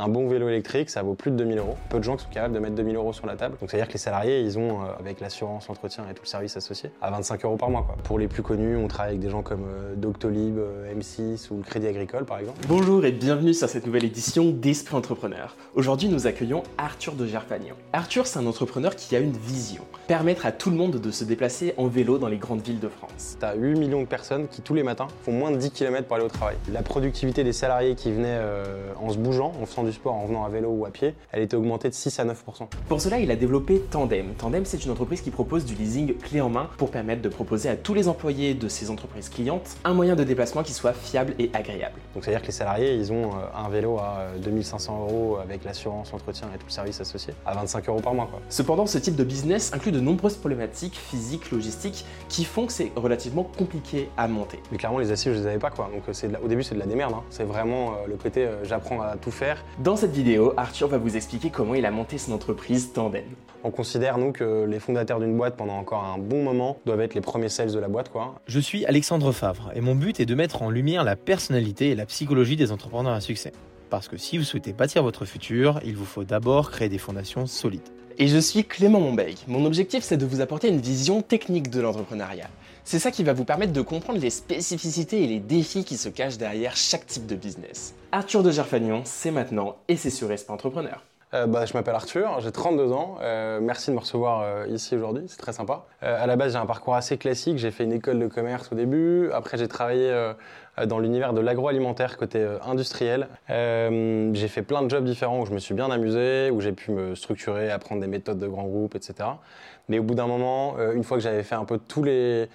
Un bon vélo électrique, ça vaut plus de 2000 euros. Peu de gens qui sont capables de mettre 2000 euros sur la table. Donc, c'est-à-dire que les salariés, ils ont, euh, avec l'assurance, l'entretien et tout le service associé, à 25 euros par mois. Quoi. Pour les plus connus, on travaille avec des gens comme euh, Doctolib, euh, M6 ou le Crédit Agricole, par exemple. Bonjour et bienvenue sur cette nouvelle édition d'Esprit Entrepreneur. Aujourd'hui, nous accueillons Arthur de Gerfagnan. Arthur, c'est un entrepreneur qui a une vision permettre à tout le monde de se déplacer en vélo dans les grandes villes de France. Tu as 8 millions de personnes qui, tous les matins, font moins de 10 km pour aller au travail. La productivité des salariés qui venaient en se bougeant, en faisant du sport, en venant à vélo ou à pied, elle était augmentée de 6 à 9% Pour cela, il a développé Tandem. Tandem, c'est une entreprise qui propose du leasing clé en main pour permettre de proposer à tous les employés de ces entreprises clientes un moyen de déplacement qui soit fiable et agréable. Donc, c'est-à-dire que les salariés, ils ont euh, un vélo à 2500 euh, euros avec l'assurance, l'entretien et tout le service associé à 25 euros par mois. Quoi. Cependant, ce type de business inclut de nombreuses problématiques physiques, logistiques, qui font que c'est relativement compliqué à monter. Mais clairement, les assises, je les avais pas, quoi. Donc euh, au début, c'est de la démerde. Hein. C'est vraiment euh, le côté euh, j'apprends à tout faire. Dans cette vidéo, Arthur va vous expliquer comment il a monté son entreprise Tandem. On considère, nous, que les fondateurs d'une boîte, pendant encore un bon moment, doivent être les premiers sales de la boîte, quoi. Je suis Alexandre Favre et mon but est de mettre en lumière la personnalité et la psychologie des entrepreneurs à succès. Parce que si vous souhaitez bâtir votre futur, il vous faut d'abord créer des fondations solides. Et je suis Clément Monbeig. Mon objectif, c'est de vous apporter une vision technique de l'entrepreneuriat. C'est ça qui va vous permettre de comprendre les spécificités et les défis qui se cachent derrière chaque type de business. Arthur de Gerfagnon, c'est maintenant et c'est sur Esprit Entrepreneur. Euh, bah, je m'appelle Arthur, j'ai 32 ans. Euh, merci de me recevoir euh, ici aujourd'hui, c'est très sympa. à la base, j'ai un parcours assez classique. J'ai fait une école de commerce au début. Après, j'ai travaillé dans l'univers de l'agroalimentaire côté industriel. j'ai fait plein de jobs différents où je me suis bien amusé, où j'ai pu me structurer, apprendre des méthodes de grands groupes, etc. Mais au bout d'un moment, une fois que j'avais fait un peu tous les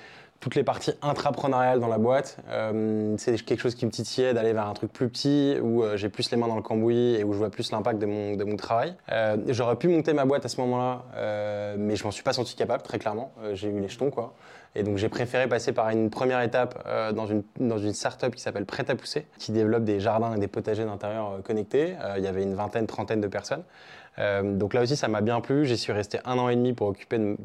toutes les parties intrapreneuriales dans la boîte. Euh, c'est quelque chose qui me titillait d'aller vers un truc plus petit où euh, j'ai plus les mains dans le cambouis et où je vois plus l'impact de mon, de mon travail. Euh, j'aurais pu monter ma boîte à ce moment-là, mais je m'en suis pas senti capable, très clairement. j'ai eu les jetons, quoi. Et donc j'ai préféré passer par une première étape dans une, dans une start-up qui s'appelle Prêt à pousser, qui développe des jardins et des potagers d'intérieur connectés. il y avait une vingtaine, trentaine de personnes. Euh, donc là aussi, ça m'a bien plu. J'y suis resté un an et demi pour,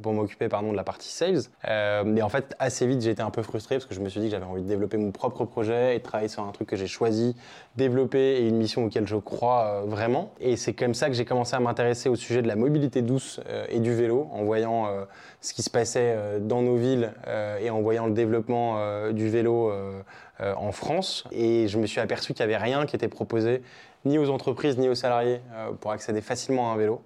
m'occuper pardon, de la partie sales. Euh, mais en fait, assez vite, j'ai été un peu frustré parce que je me suis dit que j'avais envie de développer mon propre projet et de travailler sur un truc que j'ai choisi, développer et une mission auquel je crois euh, vraiment. Et c'est comme ça que j'ai commencé à m'intéresser au sujet de la mobilité douce et du vélo en voyant ce qui se passait dans nos villes et en voyant le développement du vélo en France. Et je me suis aperçu qu'il n'y avait rien qui était proposé ni aux entreprises ni aux salariés euh, pour accéder facilement à un vélo.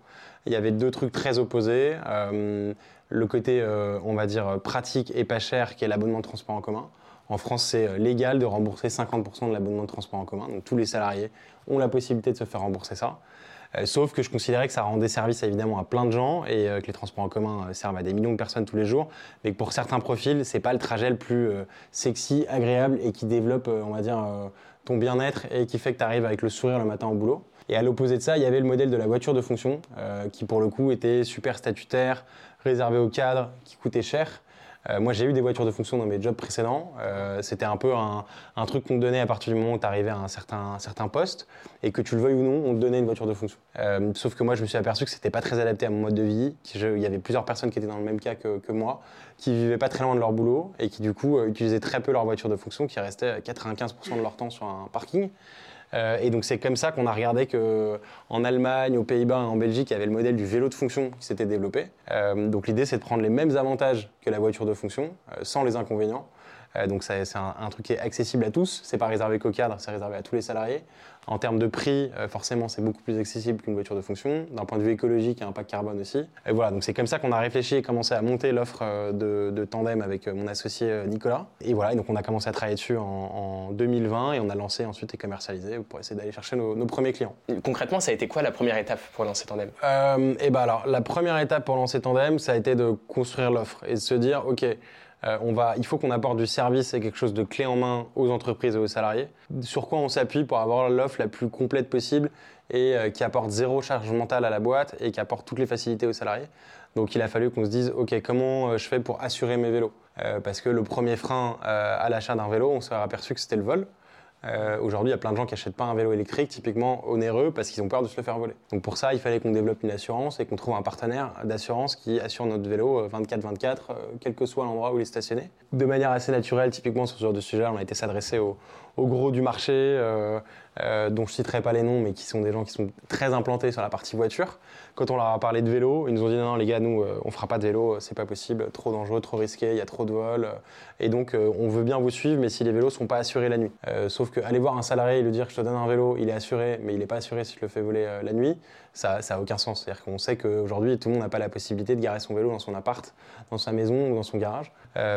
Il y avait deux trucs très opposés. Euh, le côté, euh, on va dire, pratique et pas cher, qui est l'abonnement de transport en commun. En France, c'est légal de rembourser 50% de l'abonnement de transport en commun. Donc tous les salariés ont la possibilité de se faire rembourser ça. Sauf que je considérais que ça rendait service évidemment à plein de gens et que les transports en commun servent à des millions de personnes tous les jours, mais que pour certains profils, c'est pas le trajet le plus sexy, agréable et qui développe, on va dire, ton bien-être et qui fait que tu arrives avec le sourire le matin au boulot. Et à l'opposé de ça, il y avait le modèle de la voiture de fonction, euh, qui pour le coup était super statutaire, réservé aux cadres, qui coûtait cher. Euh, moi, j'ai eu des voitures de fonction dans mes jobs précédents. Euh, c'était un peu un, truc qu'on te donnait à partir du moment où tu arrivais à un certain, certain poste et que tu le veuilles ou non, on te donnait une voiture de fonction. sauf que moi, je me suis aperçu que c'était pas très adapté à mon mode de vie. Il y avait plusieurs personnes qui étaient dans le même cas que, moi, qui vivaient pas très loin de leur boulot et qui du coup utilisaient très peu leur voiture de fonction, qui restait 95% de leur temps sur un parking. Euh, et donc c'est comme ça qu'on a regardé qu'en Allemagne, aux Pays-Bas en Belgique, il y avait le modèle du vélo de fonction qui s'était développé. Euh, donc l'idée c'est de prendre les mêmes avantages que la voiture de fonction, euh, sans les inconvénients. donc c'est un, truc qui est accessible à tous, c'est pas réservé qu'aux cadres, c'est réservé à tous les salariés. En termes de prix, euh, forcément, c'est beaucoup plus accessible qu'une voiture de fonction. D'un point de vue écologique, il y a un impact carbone aussi. Et voilà, donc c'est comme ça qu'on a réfléchi et commencé à monter l'offre euh, de, tandem avec euh, mon associé Nicolas. Et voilà, donc on a commencé à travailler dessus en, 2020 et on a lancé ensuite et commercialisé pour essayer d'aller chercher nos, premiers clients. Concrètement, ça a été quoi la première étape pour lancer Tandem? Et ben alors, la première étape pour lancer Tandem, ça a été de construire l'offre et de se dire, ok, euh, il faut qu'on apporte du service et quelque chose de clé en main aux entreprises et aux salariés. Sur quoi on s'appuie pour avoir l'offre la plus complète possible et euh, qui apporte zéro charge mentale à la boîte et qui apporte toutes les facilités aux salariés. Donc il a fallu qu'on se dise, ok, comment euh, je fais pour assurer mes vélos? Parce que le premier frein à l'achat d'un vélo, on s'est aperçu que c'était le vol. Euh, aujourd'hui, il y a plein de gens qui n'achètent pas un vélo électrique, typiquement onéreux, parce qu'ils ont peur de se le faire voler. Donc pour ça, il fallait qu'on développe une assurance et qu'on trouve un partenaire d'assurance qui assure notre vélo 24-24, euh, euh, quel que soit l'endroit où il est stationné. De manière assez naturelle, typiquement sur ce genre de sujet, on a été s'adresser aux, aux gros du marché, euh, euh, dont je ne citerai pas les noms, mais qui sont des gens qui sont très implantés sur la partie voiture. Quand on leur a parlé de vélo, ils nous ont dit non, non les gars, nous, euh, on fera pas de vélo, c'est pas possible, trop dangereux, trop risqué, il y a trop de vols. et donc, on veut bien vous suivre, mais si les vélos sont pas assurés la nuit. sauf qu'aller voir un salarié et lui dire je te donne un vélo, il est assuré, mais il n'est pas assuré si je le fais voler la nuit, ça n'a aucun sens. C'est-à-dire qu'on sait qu'aujourd'hui, tout le monde n'a pas la possibilité de garer son vélo dans son appart, dans sa maison ou dans son garage.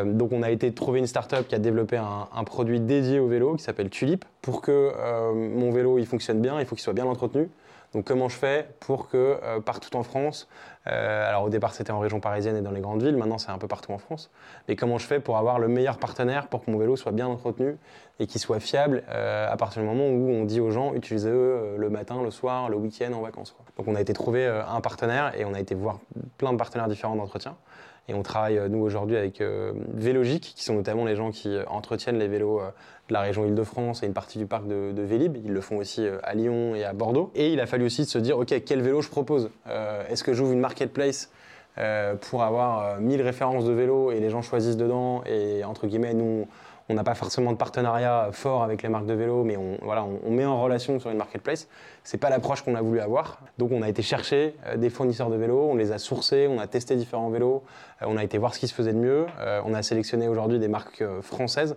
donc, on a été trouver une start-up qui a développé un, un produit dédié au vélo qui s'appelle Tulip pour que mon vélo il fonctionne bien, il faut qu'il soit bien entretenu. Donc comment je fais pour que euh, partout en France, euh, alors au départ c'était en région parisienne et dans les grandes villes, maintenant c'est un peu partout en France, mais comment je fais pour avoir le meilleur partenaire pour que mon vélo soit bien entretenu et qu'il soit fiable euh, à partir du moment où on dit aux gens utilisez-le le matin, le soir, le week-end, en vacances. Donc on a été trouver un partenaire et on a été voir plein de partenaires différents d'entretien. Et on travaille, nous, aujourd'hui, avec Vélogique, qui sont notamment les gens qui entretiennent les vélos de la région Île-de-France et une partie du parc de, Vélib. Ils le font aussi euh, à Lyon et à Bordeaux. Et il a fallu aussi se dire, OK, quel vélo je propose? Euh, Est-ce que j'ouvre une marketplace euh, pour avoir 1000 références de vélos et les gens choisissent dedans et entre guillemets, nous, on n'a pas forcément de partenariat fort avec les marques de vélos, mais on, voilà, on, met en relation sur une marketplace? C'est pas l'approche qu'on a voulu avoir. Donc on a été chercher des fournisseurs de vélos, on les a sourcés, on a testé différents vélos, on a été voir ce qui se faisait de mieux. on a sélectionné aujourd'hui des marques françaises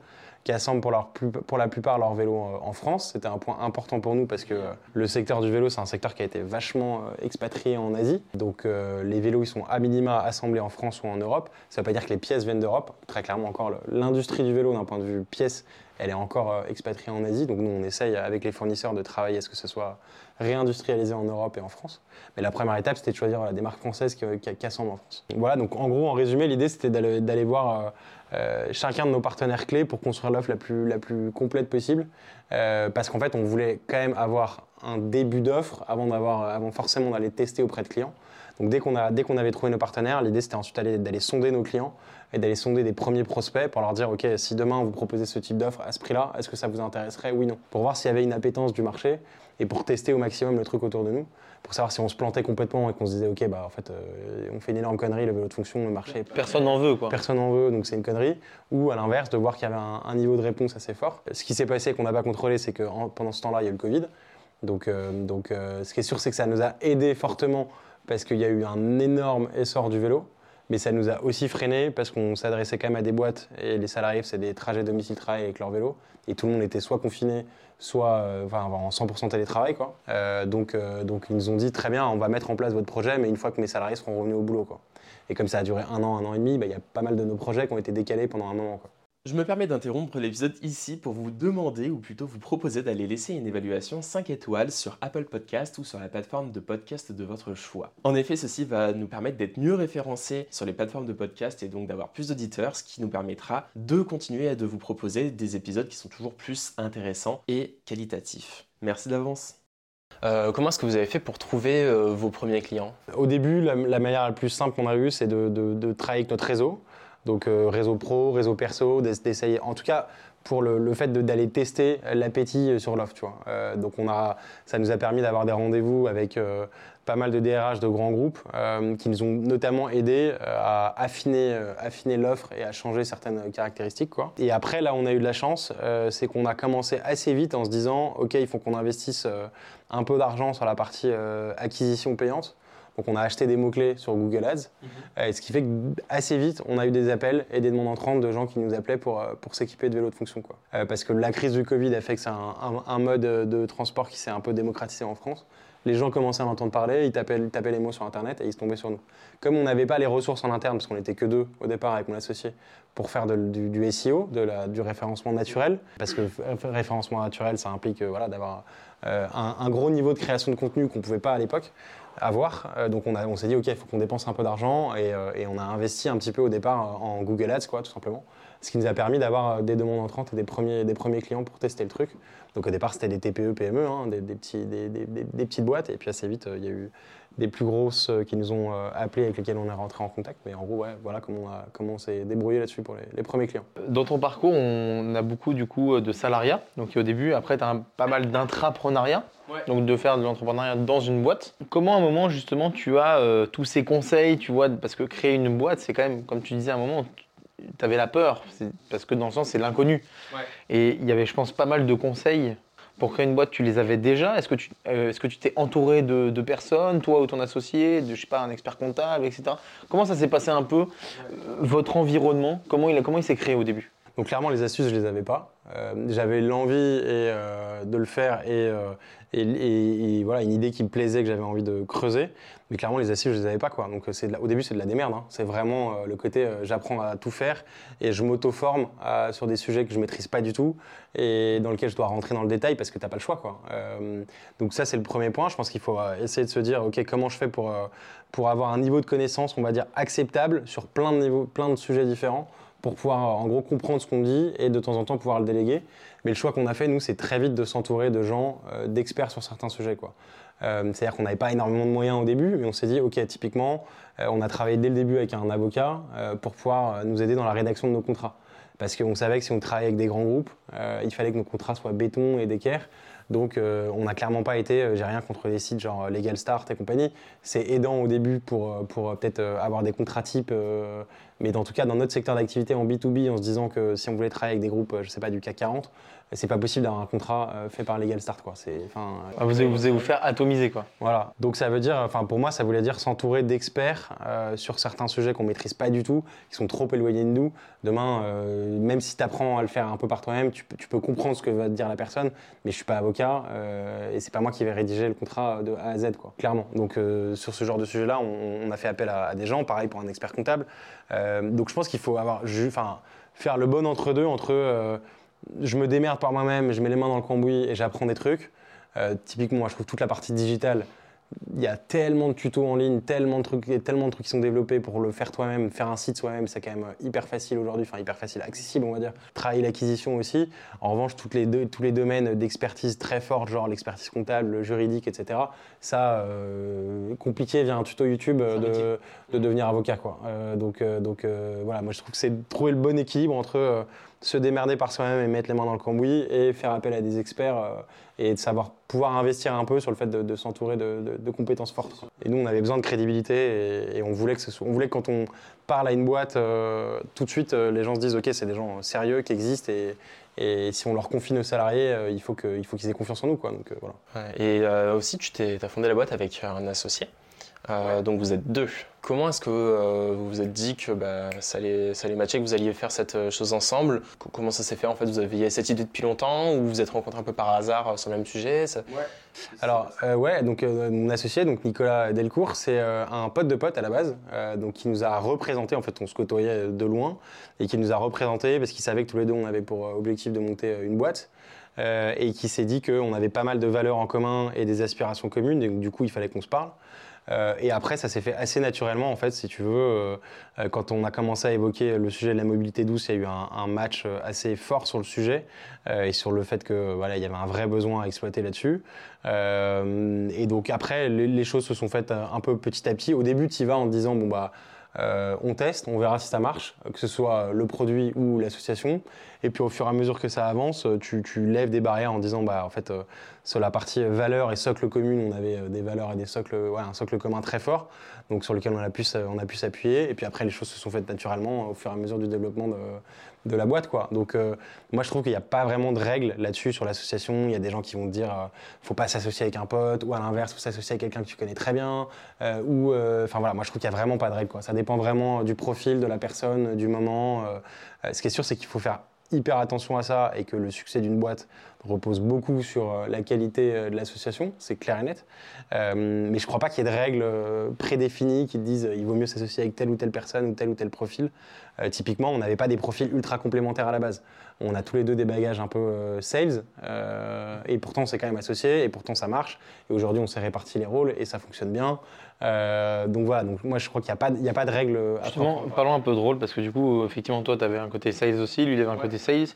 qui assemblent pour, la plupart leurs vélos euh, en France. C'était un point important pour nous parce que euh, le secteur du vélo, c'est un secteur qui a été vachement euh, expatrié en Asie. Donc les vélos, ils sont à minima assemblés en France ou en Europe. Ça ne veut pas dire que les pièces viennent d'Europe. Très clairement, encore, l'industrie du vélo, d'un point de vue pièces, elle est encore expatriée en Asie. Donc nous, on essaye avec les fournisseurs de travailler à ce que ce soit réindustrialisé en Europe et en France. Mais la première étape, c'était de choisir des marques françaises qui, qui, assemblent en France. Voilà, donc en gros, en résumé, l'idée, c'était d'aller voir euh, chacun de nos partenaires clés pour construire l'offre la plus, complète possible. Euh, parce qu'en fait, on voulait quand même avoir un début d'offre avant, avant forcément d'aller tester auprès de clients. Donc dès qu'on avait trouvé nos partenaires, l'idée c'était ensuite d'aller sonder nos clients et d'aller sonder des premiers prospects pour leur dire ok si demain vous proposez ce type d'offre à ce prix-là, est-ce que ça vous intéresserait? Oui non. Pour voir s'il y avait une appétence du marché et pour tester au maximum le truc autour de nous pour savoir si on se plantait complètement et qu'on se disait ok bah en fait euh, on fait une énorme connerie le vélo de fonction le marché personne n'en veut quoi. personne n'en veut donc c'est une connerie. Ou à l'inverse de voir qu'il y avait un, niveau de réponse assez fort. Ce qui s'est passé qu'on n'a pas contrôlé c'est que pendant ce temps-là il y a eu le Covid. Donc, euh, donc euh, ce qui est sûr c'est que ça nous a aidé fortement parce qu'il y a eu un énorme essor du vélo mais ça nous a aussi freiné parce qu'on s'adressait quand même à des boîtes et les salariés c'est des trajets domicile-travail avec leur vélo et tout le monde était soit confiné soit euh, en 100% télétravail. Euh, donc, euh, donc ils nous ont dit très bien, on va mettre en place votre projet, mais une fois que mes salariés seront revenus au boulot. Et comme ça a duré un an, un an et demi, bah, il y a pas mal de nos projets qui ont été décalés pendant un moment. Je me permets d'interrompre l'épisode ici pour vous demander, ou plutôt vous proposer d'aller laisser une évaluation 5 étoiles sur Apple Podcast ou sur la plateforme de podcast de votre choix. En effet, ceci va nous permettre d'être mieux référencés sur les plateformes de podcast et donc d'avoir plus d'auditeurs, ce qui nous permettra de continuer à de vous proposer des épisodes qui sont toujours plus intéressants et qualitatifs. Merci d'avance. Euh, comment est-ce que vous avez fait pour trouver euh, vos premiers clients? Au début, la, manière la plus simple qu'on a eue, c'est de, de, travailler avec notre réseau. Donc euh, réseau pro, réseau perso, d'essayer. En tout cas, pour le, fait d'aller tester l'appétit sur l'offre, tu vois. Euh, donc on a, ça nous a permis d'avoir des rendez-vous avec euh, pas mal de DRH de grands groupes qui nous ont notamment aidé à affiner, affiner l'offre et à changer certaines caractéristiques, quoi. Et après, là, on a eu de la chance, c'est qu'on a commencé assez vite en se disant, ok, il faut qu'on investisse un peu d'argent sur la partie acquisition payante. Donc on a acheté des mots-clés sur Google Ads, mhm. euh, ce qui fait qu'assez vite, on a eu des appels et des demandes entrantes de gens qui nous appelaient pour, euh, pour s'équiper de vélos de fonction. Quoi. Euh, parce que la crise du Covid a fait que c'est un, mode de transport qui s'est un peu démocratisé en France. Les gens commençaient à en entendre parler, ils tapaient, les mots sur Internet et ils se tombaient sur nous. Comme on n'avait pas les ressources en interne, parce qu'on n'était que deux au départ avec mon associé, pour faire du, SEO, de la, du référencement naturel, parce que référencement naturel, ça implique voilà, d'avoir un, un, gros niveau de création de contenu qu'on ne pouvait pas à l'époque avoir. Euh, donc on, on s'est dit, OK, il faut qu'on dépense un peu d'argent et, euh, on a investi un petit peu au départ en Google Ads, quoi, tout simplement. Ce qui nous a permis d'avoir euh, des demandes entrantes et des premiers, des premiers clients pour tester le truc. Donc au départ, c'était des TPE, PME, hein, des, petits, des, des, petites boîtes. Et puis assez vite, il y a eu des plus grosses qui nous ont appelés, avec lesquelles on est rentré en contact. Mais en gros, ouais, voilà comment on, a, comment on s'est débrouillé là-dessus pour les, les, premiers clients. Dans ton parcours, on a beaucoup du coup de salariat. Donc au début, après, tu as pas mal d'intrapreneuriat donc de faire de l'entrepreneuriat dans une boîte. Comment à un moment justement tu as euh, tous ces conseils, tu vois, parce que créer une boîte, c'est quand même, comme tu disais à un moment, tu avais la peur, c'est- parce que dans le sens, c'est l'inconnu. Ouais. Et il y avait, je pense, pas mal de conseils pour créer une boîte. Tu les avais déjà? Est-ce que tu euh, t'es entouré de, personnes, toi ou ton associé, de, je sais pas, un expert comptable, etc. Comment ça s'est passé un peu, euh, votre environnement? Comment il, a- comment il s'est créé au début? Donc clairement, les astuces, je les avais pas. Euh, J'avais l'envie et, euh, de le faire et, euh, et, voilà, une idée qui me plaisait, que j'avais envie de creuser. Mais clairement, les astuces, je les avais pas. Quoi. Donc c'est au début, c'est de la démerde. hein. C'est vraiment le côté, j'apprends à tout faire et je m'auto-forme à- sur des sujets que je maîtrise pas du tout et dans lesquels je dois rentrer dans le détail parce que t'as pas le choix. Quoi. Donc ça, c'est le premier point. Je pense qu'il faut essayer de se dire, OK, comment je fais pour, pour avoir un niveau de connaissance, on va dire, acceptable sur plein de, niveaux, plein de sujets différents pour pouvoir en gros comprendre ce qu'on dit et de temps en temps pouvoir le déléguer. Mais le choix qu'on a fait, nous, c'est très vite de s'entourer de gens, euh, d'experts sur certains sujets. quoi. Euh, C'est-à-dire qu'on n'avait pas énormément de moyens au début, mais on s'est dit, OK, typiquement, euh, on a travaillé dès le début avec un avocat pour pouvoir nous aider dans la rédaction de nos contrats. Parce qu'on savait que si on travaillait avec des grands groupes, il fallait que nos contrats soient béton et d'équerre. Donc on n'a clairement pas été, j'ai rien contre les sites genre Legal Start et compagnie. C'est aidant au début pour, pour peut-être avoir des contrats types, mais dans tout cas dans notre secteur d'activité en B2B, en se disant que si on voulait travailler avec des groupes, euh, je sais pas, du CAC 40, c'est pas possible d'avoir un contrat euh, fait par Legal Start. Quoi. Ah, Vous allez vous, allez vous faire atomiser, quoi. voilà, donc ça veut dire, enfin pour moi, ça voulait dire s'entourer d'experts euh, sur certains sujets qu'on maîtrise pas du tout, qui sont trop éloignés de nous. Demain, euh, même si tu apprends à le faire un peu par toi-même, tu, peux- tu peux comprendre ce que va te dire la personne, mais je suis pas avocat euh, et c'est pas moi qui vais rédiger le contrat de A à Z, quoi, clairement. Donc euh, sur ce genre de sujet-là, on, on a fait appel à, à des gens, pareil pour un expert comptable. Euh, donc je pense qu'il faut avoir, enfin, faire le bon entre euh, je me démerde par moi-même, je mets les mains dans le cambouis et j'apprends des trucs. Euh, typiquement, moi, je trouve toute la partie digitale, il y a tellement de tutos en ligne, tellement de trucs, et tellement de trucs qui sont développés pour le faire toi-même, faire un site soi-même, c'est quand même hyper facile aujourd'hui, enfin hyper facile, accessible, on va dire. Travailler l'acquisition aussi. En revanche, toutes les deux, tous les domaines d'expertise très forts, genre l'expertise comptable, le juridique, etc. Ça, euh, compliqué via un tuto YouTube euh, de, de devenir avocat, quoi. Euh, donc, euh, donc euh, voilà, moi je trouve que c'est trouver le bon équilibre entre euh, se démerder par soi-même et mettre les mains dans le cambouis et faire appel à des experts euh, et de savoir pouvoir investir un peu sur le fait de, s'entourer de, compétences fortes. Et nous, on avait besoin de crédibilité et, on, voulait que ce on voulait que quand on parle à une boîte, euh, tout de suite, euh, les gens se disent Ok, c'est des gens sérieux qui existent et, si on leur confie nos salariés, il faut qu'ils aient confiance en nous. Quoi. Donc, voilà. Et aussi, tu t'es, as fondé la boîte avec un associé. Euh, Donc vous êtes deux. Comment est-ce que euh, vous vous êtes dit que bah, ça, allait, ça allait matcher, que vous alliez faire cette euh, chose ensemble? Co- Comment ça s'est fait en fait? Vous aviez cette idée depuis longtemps ou vous vous êtes rencontrés un peu par hasard euh, sur le même sujet? Ça- Alors ouais, donc mon associé, donc Nicolas Delcourt, c'est un pote de pote à la base, donc qui nous a représenté. En fait, on se côtoyait de loin et qui nous a représenté parce qu'il savait que tous les deux on avait pour objectif de monter une boîte. et qui s'est dit qu'on avait pas mal de valeurs en commun et des aspirations communes, et donc du coup il fallait qu'on se parle. Euh, et après, ça s'est fait assez naturellement, en fait, si tu veux. euh, euh, quand on a commencé à évoquer le sujet de la mobilité douce, il y a eu un, match assez fort sur le sujet et sur le fait que voilà, il y avait un vrai besoin à exploiter là-dessus. Et donc après, les, les choses se sont faites un peu petit à petit. Au début, tu y vas en te disant bon bah euh, on teste, on verra si ça marche, que ce soit le produit ou l'association. Et puis au fur et à mesure que ça avance, euh, tu, lèves des barrières en disant bah en fait euh, sur la partie valeurs et socle commune, on avait des valeurs et des socles, un socle commun très fort, donc sur lequel on a pu, on a pu s'appuyer. Et puis après, les choses se sont faites naturellement au fur et à mesure du développement de, de la boîte, quoi. Donc euh, moi, je trouve qu'il n'y a pas vraiment de règles là-dessus sur l'association. Il y a des gens qui vont te dire, euh, faut pas s'associer avec un pote, ou à l'inverse, faut s'associer avec quelqu'un que tu connais très bien, euh, ou, enfin voilà, moi je trouve qu'il n'y a vraiment pas de règles. Ça dépend vraiment du profil de la personne, du moment. ce qui est sûr, c'est qu'il faut faire hyper attention à ça et que le succès d'une boîte repose beaucoup sur euh, la qualité euh, de l'association, c'est clair et net. Euh, mais je ne crois pas qu'il y ait de règles prédéfinies qui disent il vaut mieux s'associer avec telle ou telle personne ou tel ou tel profil. Typiquement, on n'avait pas des profils ultra complémentaires à la base. On a tous les deux des bagages un peu sales et pourtant on s'est quand même associés et pourtant ça marche. Et aujourd'hui, on s'est réparti les rôles et ça fonctionne bien. Euh, donc voilà, donc moi je crois qu'il n'y a, pas de- il y a pas de règles. à Justement, parlons un peu de rôle, parce que du coup, effectivement, toi, tu avais un côté sales aussi, lui, il avait un côté sales.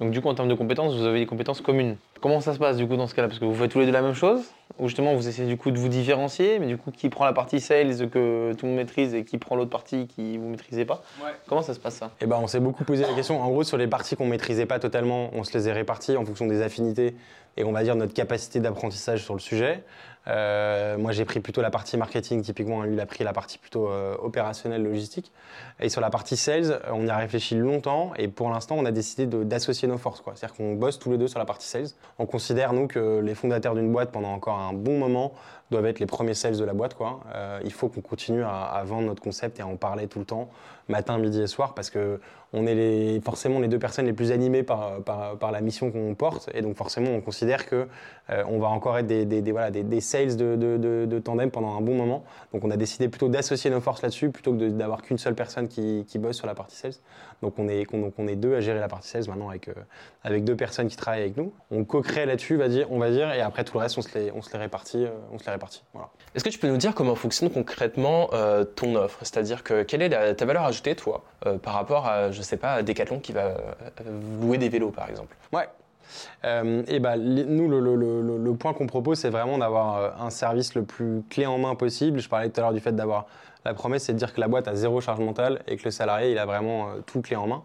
Donc, du coup, en termes de compétences, vous avez des compétences communes. Comment ça se passe du coup dans ce cas-là? Parce que vous faites tous les deux la même chose? Ou justement vous essayez du coup de vous différencier, mais du coup qui prend la partie sales que tout le monde maîtrise et qui prend l'autre partie qui vous maîtrisez pas? Comment ça se passe ça? Eh ben, on s'est beaucoup posé la question. En gros, sur les parties qu'on maîtrisait pas totalement, on se les est réparties en fonction des affinités et on va dire notre capacité d'apprentissage sur le sujet. Euh, moi, j'ai pris plutôt la partie marketing, typiquement. Lui, il a pris la partie plutôt euh, opérationnelle, logistique. Et sur la partie sales, on y a réfléchi longtemps. Et pour l'instant, on a décidé de- d'associer nos forces. quoi. C'est-à-dire qu'on bosse tous les deux sur la partie sales. On considère, nous, que les fondateurs d'une boîte, pendant encore un bon moment, doivent être les premiers sales de la boîte. Quoi. Euh, il faut qu'on continue à, vendre notre concept et à en parler tout le temps, matin, midi et soir, parce que on est forcément les deux personnes les plus animées par, par, la mission qu'on porte. Et donc, forcément, on considère que euh, on va encore être des, voilà, des, sales de, de, de- de tandem pendant un bon moment. Donc, on a décidé plutôt d'associer nos forces là-dessus plutôt que d'avoir qu'une seule personne qui, bosse sur la partie sales. Donc, on est, donc, on est deux à gérer la partie sales maintenant avec, euh, avec deux personnes qui travaillent avec nous. On co-crée là-dessus, on va dire, et après tout le reste, on se les, on se les répartit. euh, on se les répartit voilà. Est-ce que tu peux nous dire comment fonctionne concrètement euh, ton offre? C'est-à-dire que quelle est la- ta valeur ajoutée, toi, euh, par rapport à, je sais pas, à Decathlon qui va euh, louer des vélos, par exemple? Ouais. Euh, et bah, nous, le, le- le- le point qu'on propose, c'est vraiment d'avoir un service le plus clé en main possible. Je parlais tout à l'heure du fait d'avoir la promesse, c'est de dire que la boîte a zéro charge mentale et que le salarié, il a vraiment tout clé en main.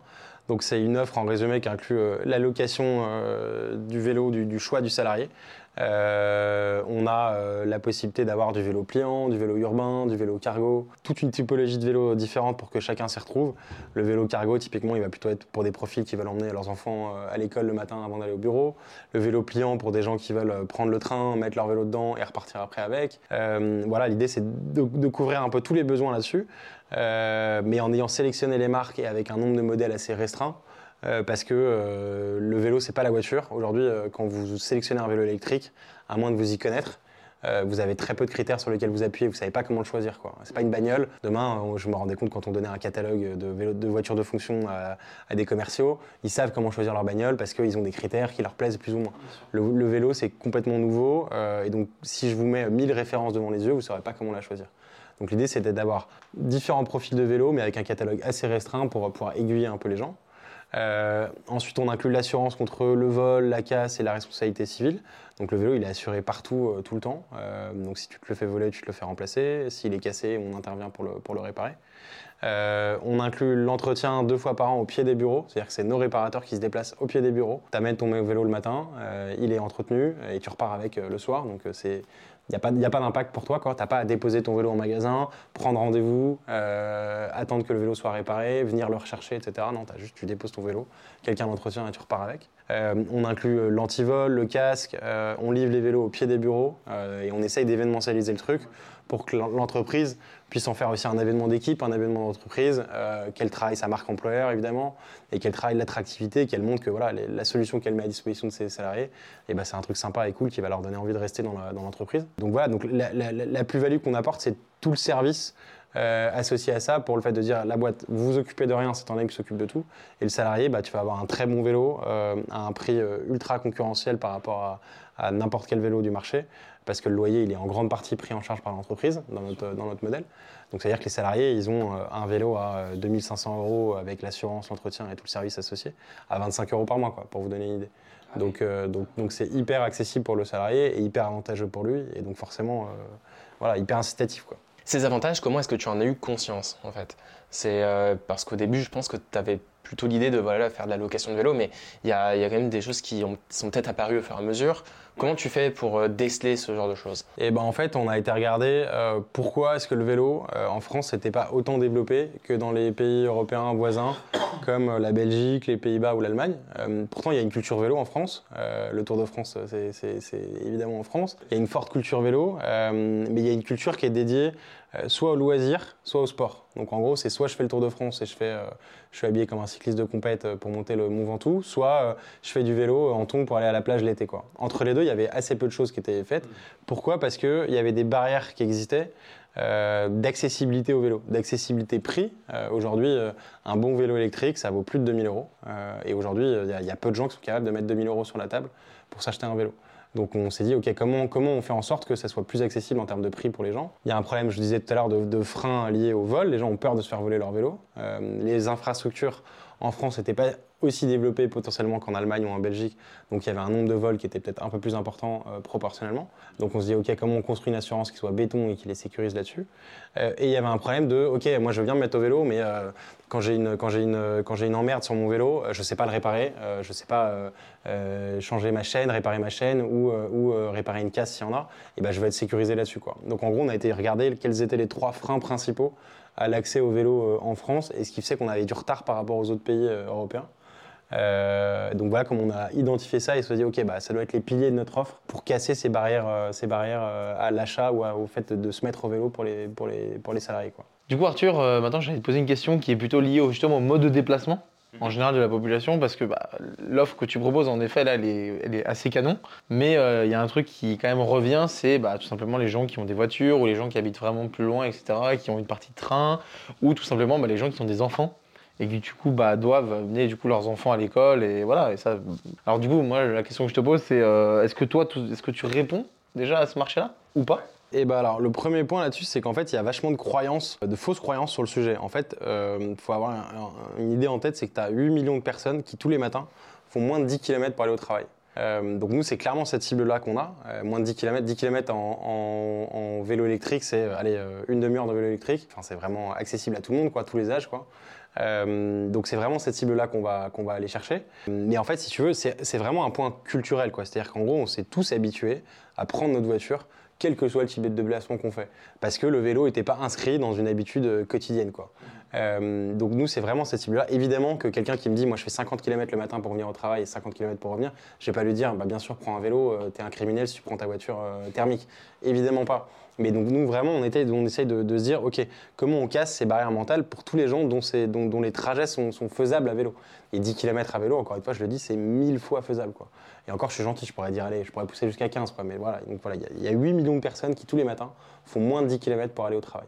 Donc c'est une offre en résumé qui inclut euh, l'allocation euh, du vélo, du, choix du salarié. Euh, on a la possibilité d'avoir du vélo pliant, du vélo urbain, du vélo cargo, toute une typologie de vélos différentes pour que chacun s'y retrouve. Le vélo cargo, typiquement, il va plutôt être pour des profils qui veulent emmener leurs enfants à l'école le matin avant d'aller au bureau. Le vélo pliant pour des gens qui veulent prendre le train, mettre leur vélo dedans et repartir après avec. Voilà, l'idée c'est de, couvrir un peu tous les besoins là-dessus, mais en ayant sélectionné les marques et avec un nombre de modèles assez restreint. euh, parce que euh, le vélo, c'est pas la voiture. Aujourd'hui, euh, quand vous sélectionnez un vélo électrique, à moins de vous y connaître, euh, vous avez très peu de critères sur lesquels vous appuyez, vous savez pas comment le choisir. quoi. C'est pas une bagnole. Demain, euh, je me rendais compte quand on donnait un catalogue de, voitures de fonction à, des commerciaux, ils savent comment choisir leur bagnole parce qu'ils ont des critères qui leur plaisent plus ou moins. Le, vélo, c'est complètement nouveau euh, et donc si je vous mets 1000 références devant les yeux, vous saurez pas comment la choisir. Donc l'idée, c'était d'avoir différents profils de vélo, mais avec un catalogue assez restreint pour pouvoir aiguiller un peu les gens. Euh, ensuite, on inclut l'assurance contre le vol, la casse et la responsabilité civile. Donc le vélo, il est assuré partout, euh, tout le temps. Euh, donc si tu te le fais voler, tu te le fais remplacer. S'il est cassé, on intervient pour le, pour le réparer. On inclut l'entretien deux fois par an au pied des bureaux, c'est-à-dire que c'est nos réparateurs qui se déplacent au pied des bureaux. Tu amènes ton vélo le matin, il est entretenu et tu repars avec le soir. Donc c'est il n'y a pas, pas d'impact pour toi. Tu n'as pas à déposer ton vélo en magasin, prendre rendez-vous, euh, attendre que le vélo soit réparé, venir le rechercher, etc. Non, juste, tu déposes ton vélo, quelqu'un l'entretient et tu repars avec. Euh, on inclut euh, l'antivol, le casque, on livre les vélos au pied des bureaux et on essaye d'événementialiser le truc pour que l'en- l'entreprise puisse en faire aussi un événement d'équipe, un événement d'entreprise, euh, qu'elle travaille sa marque employeur évidemment, et qu'elle travaille l'attractivité, qu'elle montre que voilà, la solution qu'elle met à disposition de ses salariés, et ben, c'est un truc sympa et cool qui va leur donner envie de rester dans l'entreprise. donc voilà, donc la, plus-value qu'on apporte, c'est tout le service euh, associé à ça pour le fait de dire la boîte, vous vous occupez de rien, c'est un qui s'occupe de tout. Et le salarié, bah, tu vas avoir un très bon vélo euh, à un prix ultra concurrentiel par rapport à n'importe quel vélo du marché, parce que le loyer, il est en grande partie pris en charge par l'entreprise dans notre, dans notre modèle. Donc c'est-à-dire que les salariés, ils ont euh, un vélo à euh, 2500 euros avec l'assurance, l'entretien et tout le service associé, à 25 euros par mois, quoi, pour vous donner une idée. Donc euh, donc donc c'est hyper accessible pour le salarié et hyper avantageux pour lui, et donc forcément, euh, voilà, hyper incitatif. Quoi. Ces avantages, comment est-ce que tu en as eu conscience en fait? C'est euh, parce qu'au début, je pense que tu avais plutôt l'idée de voilà, faire de la location de vélo, mais il y a, quand même des choses qui ont- sont peut-être apparues au fur et à mesure. Comment tu fais pour euh, déceler ce genre de choses? Et ben en fait, on a été regarder euh, pourquoi est-ce que le vélo euh, en France n'était pas autant développé que dans les pays européens voisins comme euh, la Belgique, les Pays-Bas ou l'Allemagne. Pourtant, il y a une culture vélo en France. Le Tour de France, c'est- évidemment en France. Il y a une forte culture vélo, mais il y a une culture qui est dédiée soit au loisir, soit au sport. Donc en gros, c'est soit je fais le Tour de France et je fais, je suis habillé comme un cycliste de compète euh, pour monter le Mont Ventoux, soit euh, je fais du vélo en tongs pour aller à la plage l'été. quoi. Entre les deux, il y avait assez peu de choses qui étaient faites. Pourquoi? Parce qu'il y avait des barrières qui existaient euh, d'accessibilité au vélo, d'accessibilité prix. Euh, aujourd'hui, euh, un bon vélo électrique, ça vaut plus de 2000 euros. Euh, et aujourd'hui, il y, a- il y a peu de gens qui sont capables de mettre 2000 euros sur la table pour s'acheter un vélo. Donc on s'est dit, OK, comment, comment on fait en sorte que ça soit plus accessible en termes de prix pour les gens? Il y a un problème, je disais tout à l'heure, de, de frein lié au vol. Les gens ont peur de se faire voler leur vélo. Euh, les infrastructures en France n'étaient pas aussi développé potentiellement qu'en Allemagne ou en Belgique. Donc il y avait un nombre de vols qui était peut-être un peu plus important euh, proportionnellement. Donc on se dit, OK, comment on construit une assurance qui soit béton et qui les sécurise là-dessus? Euh, Et il y avait un problème de, OK, moi je veux bien me mettre au vélo, mais euh, quand j'ai une, quand une, une emmerde sur mon vélo, je ne sais pas le réparer, je ne sais pas changer ma chaîne, réparer ma chaîne ou, réparer une casse s'il y en a, et ben je vais être sécurisé là-dessus. Quoi. Donc en gros, on a été regarder quels étaient les trois freins principaux à l'accès au vélo euh, en France, et ce qui fait qu'on avait du retard par rapport aux autres pays euh, européens. Euh, donc voilà, comme on a identifié ça et se dit, ok, bah, ça doit être les piliers de notre offre pour casser ces barrières, ces barrières à l'achat ou au fait de, se mettre au vélo pour les, pour les, pour les salariés. Quoi. Du coup, Arthur, maintenant, j'allais te poser une question qui est plutôt liée justement au mode de déplacement en général de la population, parce que bah, l'offre que tu proposes, en effet, là, elle est, elle est assez canon. Mais euh, il y a un truc qui quand même revient, c'est bah, tout simplement les gens qui ont des voitures ou les gens qui habitent vraiment plus loin, etc., qui ont une partie de train, ou tout simplement bah, les gens qui ont des enfants et qui du coup bah, doivent amener du coup leurs enfants à l'école et voilà. Et ça. Alors du coup, moi, la question que je te pose, c'est euh, est-ce que toi, est-ce que tu réponds déjà à ce marché-là ou pas? Et bah alors, le premier point là-dessus, c'est qu'en fait, il y a vachement de croyances, de fausses croyances sur le sujet. En fait, il faut avoir un- un- une idée en tête, c'est que tu as 8 millions de personnes qui, tous les matins, font moins de 10 km pour aller au travail. Euh, donc nous, c'est clairement cette cible-là qu'on a, euh, moins de 10 km. 10 km en, vélo électrique, c'est euh, allez, euh, une demi-heure de vélo électrique. Enfin, c'est vraiment accessible à tout le monde, quoi, tous les âges. Quoi. Euh, donc c'est vraiment cette cible-là qu'on va, qu'on va aller chercher. Mais en fait, si tu veux, c'est vraiment un point culturel. C'est-à-dire qu'en gros, on s'est tous habitués à prendre notre voiture, quel que soit le type de déplacement qu'on fait. Parce que le vélo n'était pas inscrit dans une habitude euh, quotidienne. Quoi. Euh, donc nous, c'est vraiment cette cible-là. Évidemment que quelqu'un qui me dit, moi je fais 50 km le matin pour venir au travail et 50 km pour revenir, je vais pas lui dire, bah, bien sûr, prends un vélo, euh, t'es un criminel tu prends ta voiture thermique. Évidemment pas. Mais donc nous, vraiment, on, était, on essaye de, se dire, ok, comment on casse ces barrières mentales pour tous les gens dont, les trajets sont, sont faisables à vélo. Et 10 km à vélo, encore une fois, je le dis, c'est 1000 fois faisable. Quoi. Et encore, je suis gentil, je pourrais dire, allez, je pourrais pousser jusqu'à 15, quoi. Mais voilà, donc voilà, il y a- il y, a 8 millions de personnes qui, tous les matins, font moins de 10 km pour aller au travail.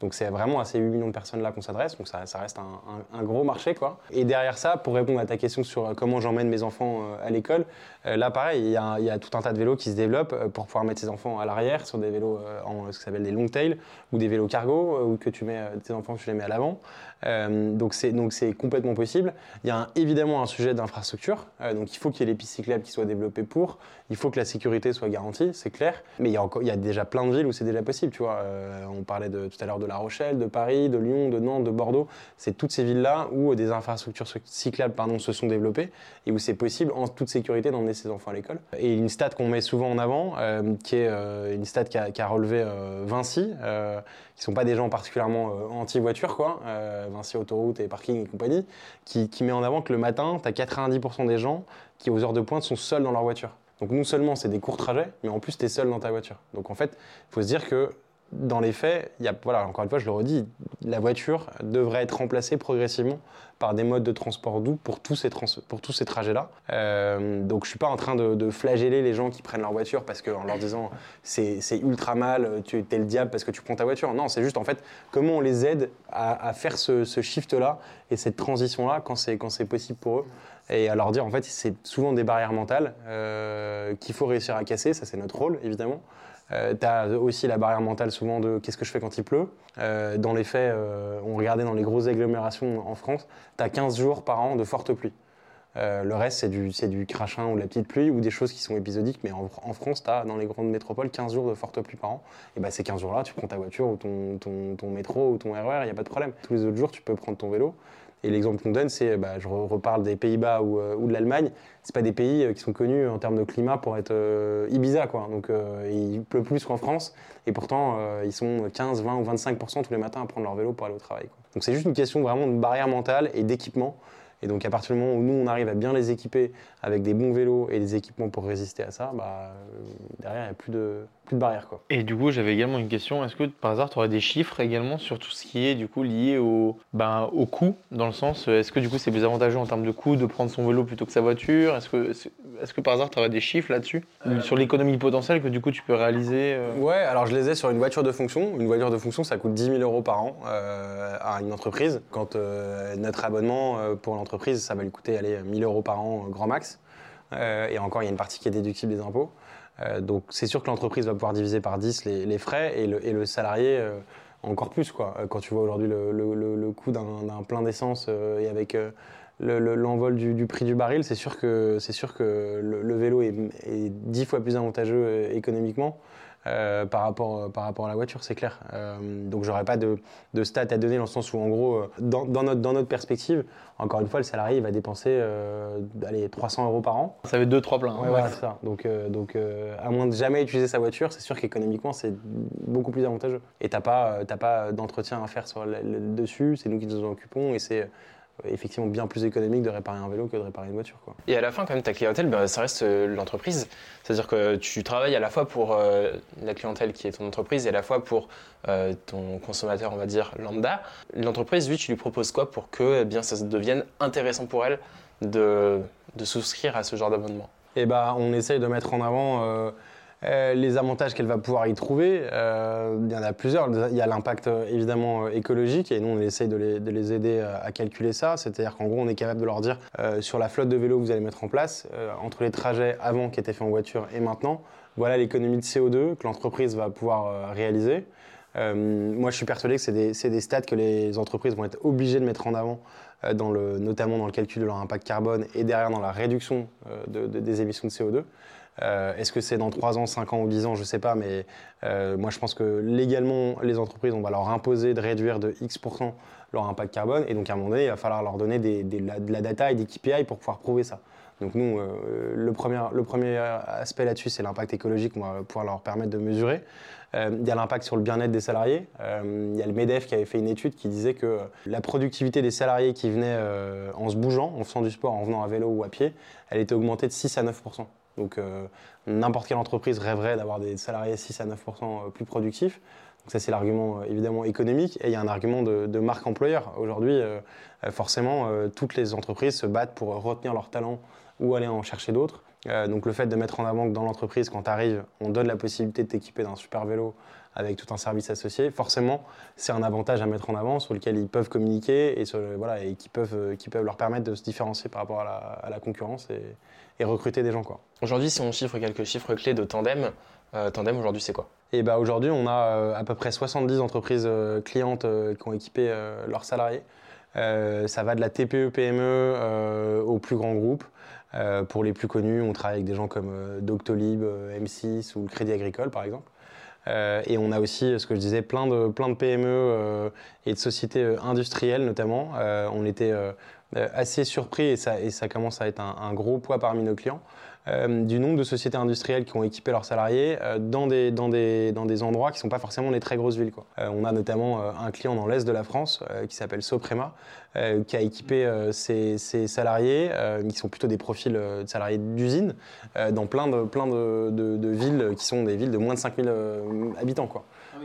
Donc c'est vraiment à ces 8 millions de personnes-là qu'on s'adresse, donc ça, reste un, gros marché. Quoi. Et derrière ça, pour répondre à ta question sur euh, comment j'emmène mes enfants euh, à l'école, euh, là pareil, il y, a, tout un tas de vélos qui se développent pour pouvoir mettre ses enfants à l'arrière sur des vélos en ce qui s'appelle des long tail ou des vélos cargo, ou que tu mets tes enfants, tu les mets à l'avant. Euh, donc c'est complètement possible. Il y a évidemment un sujet d'infrastructure, euh, donc il faut qu'il y ait les pistes cyclables qui soient développées pour, il faut que la sécurité soit garantie, c'est clair. Mais il y a a déjà plein de villes où c'est déjà possible, tu vois. Euh, on parlait de, tout à l'heure de La Rochelle, de Paris, de Lyon, de Nantes, de Bordeaux. C'est toutes ces villes-là où des infrastructures cyclables, se sont développées et où c'est possible en toute sécurité d'emmener ses enfants à l'école. Et une stat qu'on met souvent en avant, euh, qui est euh, une stat qu'a qu'a relevé euh, Vinci, euh, qui sont pas des gens particulièrement euh, anti-voiture, quoi, euh, Vinci Autoroute et Parking et compagnie, qui, qui met en avant que le matin, tu as 90% des gens qui, aux heures de pointe, sont seuls dans leur voiture. Donc non seulement c'est des courts trajets, mais en plus tu es seul dans ta voiture. Donc en fait, il faut se dire que dans les faits, y a, voilà, encore une fois, je le redis, la voiture devrait être remplacée progressivement par des modes de transport doux pour tous ces, trans- pour tous ces trajets-là. Euh, donc je suis pas en train de, flageller les gens qui prennent leur voiture parce qu'en leur disant c'est ultra mal, tu es le diable parce que tu prends ta voiture. Non, c'est juste en fait comment on les aide à, faire ce, ce shift-là et cette transition-là quand c'est possible pour eux. Et à leur dire en fait c'est souvent des barrières mentales euh, qu'il faut réussir à casser, ça c'est notre rôle évidemment. Euh, tu as aussi la barrière mentale souvent de qu'est-ce que je fais quand il pleut. Euh, dans les faits, euh, on regardait dans les grosses agglomérations en France, tu as 15 jours par an de forte pluie. Euh, le reste, c'est du, du crachin ou de la petite pluie ou des choses qui sont épisodiques. Mais en, France, tu as dans les grandes métropoles 15 jours de forte pluie par an. Et bah, ces 15 jours-là, tu prends ta voiture ou ton, ton, métro ou ton RER, il n'y a pas de problème. Tous les autres jours, tu peux prendre ton vélo. Et l'exemple qu'on donne, c'est, bah, je re- reparle des Pays-Bas ou, euh, ou de l'Allemagne. C'est pas des pays euh, qui sont connus en termes de climat pour être euh, Ibiza, quoi. Donc, il pleut plus qu'en France. Et pourtant, ils sont 15, 20 ou 25% tous les matins à prendre leur vélo pour aller au travail. Donc, c'est juste une question vraiment de barrière mentale et d'équipement. Et donc, à partir du moment où nous, on arrive à bien les équiper avec des bons vélos et des équipements pour résister à ça, bah, euh, derrière, il n'y a plus de, plus de barrière. Quoi. Et du coup, j'avais également une question. Est-ce que par hasard, tu aurais des chiffres également sur tout ce qui est du coup lié au, ben, au coût Dans le sens, euh, est-ce que du coup, c'est plus avantageux en termes de coût de prendre son vélo plutôt que sa voiture? Est-ce que, est-ce que par hasard, tu aurais des chiffres là-dessus Sur l'économie potentielle que du coup, tu peux réaliser euh, Ouais, alors je les ai sur une voiture de fonction. Une voiture de fonction, ça coûte 10 000 euros par an euh, à une entreprise. Quand euh, notre abonnement euh, pour l'entreprise, ça va lui coûter allez, 1000 euros par an, euh, grand max. Euh, et encore, il y a une partie qui est déductible des impôts. Euh, donc c'est sûr que l'entreprise va pouvoir diviser par 10 les, les frais et le, et le salarié euh, encore plus. Quoi. Euh, Quand tu vois aujourd'hui le, le- le- le coût d'un d'un plein d'essence euh, et avec, euh, le- le- l'envol du, du prix du baril, c'est sûr que, sûr que le, le vélo est, dix fois plus avantageux euh, économiquement euh, par, rapport, par rapport à la voiture, c'est clair. Euh, donc j'aurais pas de, de stats à donner dans le sens où, en gros, euh, dans, dans notre, dans notre perspective, encore une fois, le salarié il va dépenser euh, allez, 300 euros par an. Ça fait deux, trois pleins. hein. Ouais, voilà, c'est ça. Donc, donc à moins de jamais utiliser sa voiture, c'est sûr qu'économiquement, c'est beaucoup plus avantageux. Et t'as pas, pas d'entretien à faire sur le, le dessus, c'est nous qui nous en occupons et c'est effectivement bien plus économique de réparer un vélo que de réparer une voiture. Quoi. Et à la fin, quand même, ta clientèle, ben, ça reste euh, l'entreprise. C'est-à-dire que tu travailles à la fois pour euh, la clientèle qui est ton entreprise et à la fois pour euh, ton consommateur, on va dire, lambda. L'entreprise, lui, tu lui proposes quoi pour que eh bien, ça devienne intéressant pour elle de, de souscrire à ce genre d'abonnement? Et bah, on essaye de mettre en avant euh, les avantages qu'elle va pouvoir y trouver. Euh, il y en a plusieurs. Il y a l'impact euh, évidemment écologique et nous on essaye de les, de les aider à, calculer ça. C'est-à-dire qu'en gros on est capable de leur dire sur la flotte de vélos que vous allez mettre en place, entre les trajets avant qui étaient faits en voiture et maintenant, voilà l'économie de CO2 que l'entreprise va pouvoir réaliser. Moi, je suis persuadé que c'est des, stats que les entreprises vont être obligées de mettre en avant, notamment dans le calcul de leur impact carbone et derrière dans la réduction de- de- des émissions de CO2. Euh, Est-ce que c'est dans 3 ans, 5 ans ou 10 ans Je ne sais pas, mais euh, moi je pense que légalement, les entreprises, on va leur imposer de réduire de X% leur impact carbone, et donc à un moment donné, il va falloir leur donner de la- data et des KPI pour pouvoir prouver ça. Donc nous, euh, le, premier, aspect là-dessus, c'est l'impact écologique qu'on va pouvoir leur permettre de mesurer. Il y a l'impact sur le bien-être des salariés. Il y a le MEDEF qui avait fait une étude qui disait que la productivité des salariés qui venaient en se bougeant, en faisant du sport, en venant à vélo ou à pied, elle était augmentée de 6 à 9 Donc euh, n'importe quelle entreprise rêverait d'avoir des salariés 6 à 9% plus productifs. Donc ça c'est l'argument euh, évidemment économique et il y a un argument de, marque employeur. Aujourd'hui, euh, euh, forcément, euh, toutes les entreprises se battent pour retenir leurs talents ou aller en chercher d'autres. Euh, donc le fait de mettre en avant que dans l'entreprise, quand tu arrives, on donne la possibilité de t'équiper d'un super vélo avec tout un service associé, forcément, c'est un avantage à mettre en avant sur lequel ils peuvent communiquer et, sur le- voilà, et qui, peuvent, euh, qui peuvent leur permettre de se différencier par rapport à la, à la concurrence et, et recruter des gens. Quoi. Aujourd'hui, si on chiffre quelques chiffres clés de Tandem, euh, Tandem aujourd'hui, c'est quoi? Et bah aujourd'hui, on a euh, à peu près 70 entreprises clientes qui ont équipé leurs salariés. Euh, ça va de la TPE, PME euh, aux plus grands groupes. Euh, pour les plus connus, on travaille avec des gens comme Doctolib, euh, M6 ou le Crédit Agricole, par exemple. Euh, et on a aussi, ce que je disais, plein de, PME euh, et de sociétés euh, industrielles notamment. On était assez surpris, et ça, commence à être un gros poids parmi nos clients, euh, du nombre de sociétés industrielles qui ont équipé leurs salariés euh, dans, des, dans, des, dans des endroits qui ne sont pas forcément les très grosses villes. Euh, on a notamment un client dans l'est de la France qui s'appelle Soprema, qui a équipé ses, salariés, qui sont plutôt des profils de salariés d'usine, dans plein, de, plein de, villes qui sont des villes de moins de 5000 euh, habitants.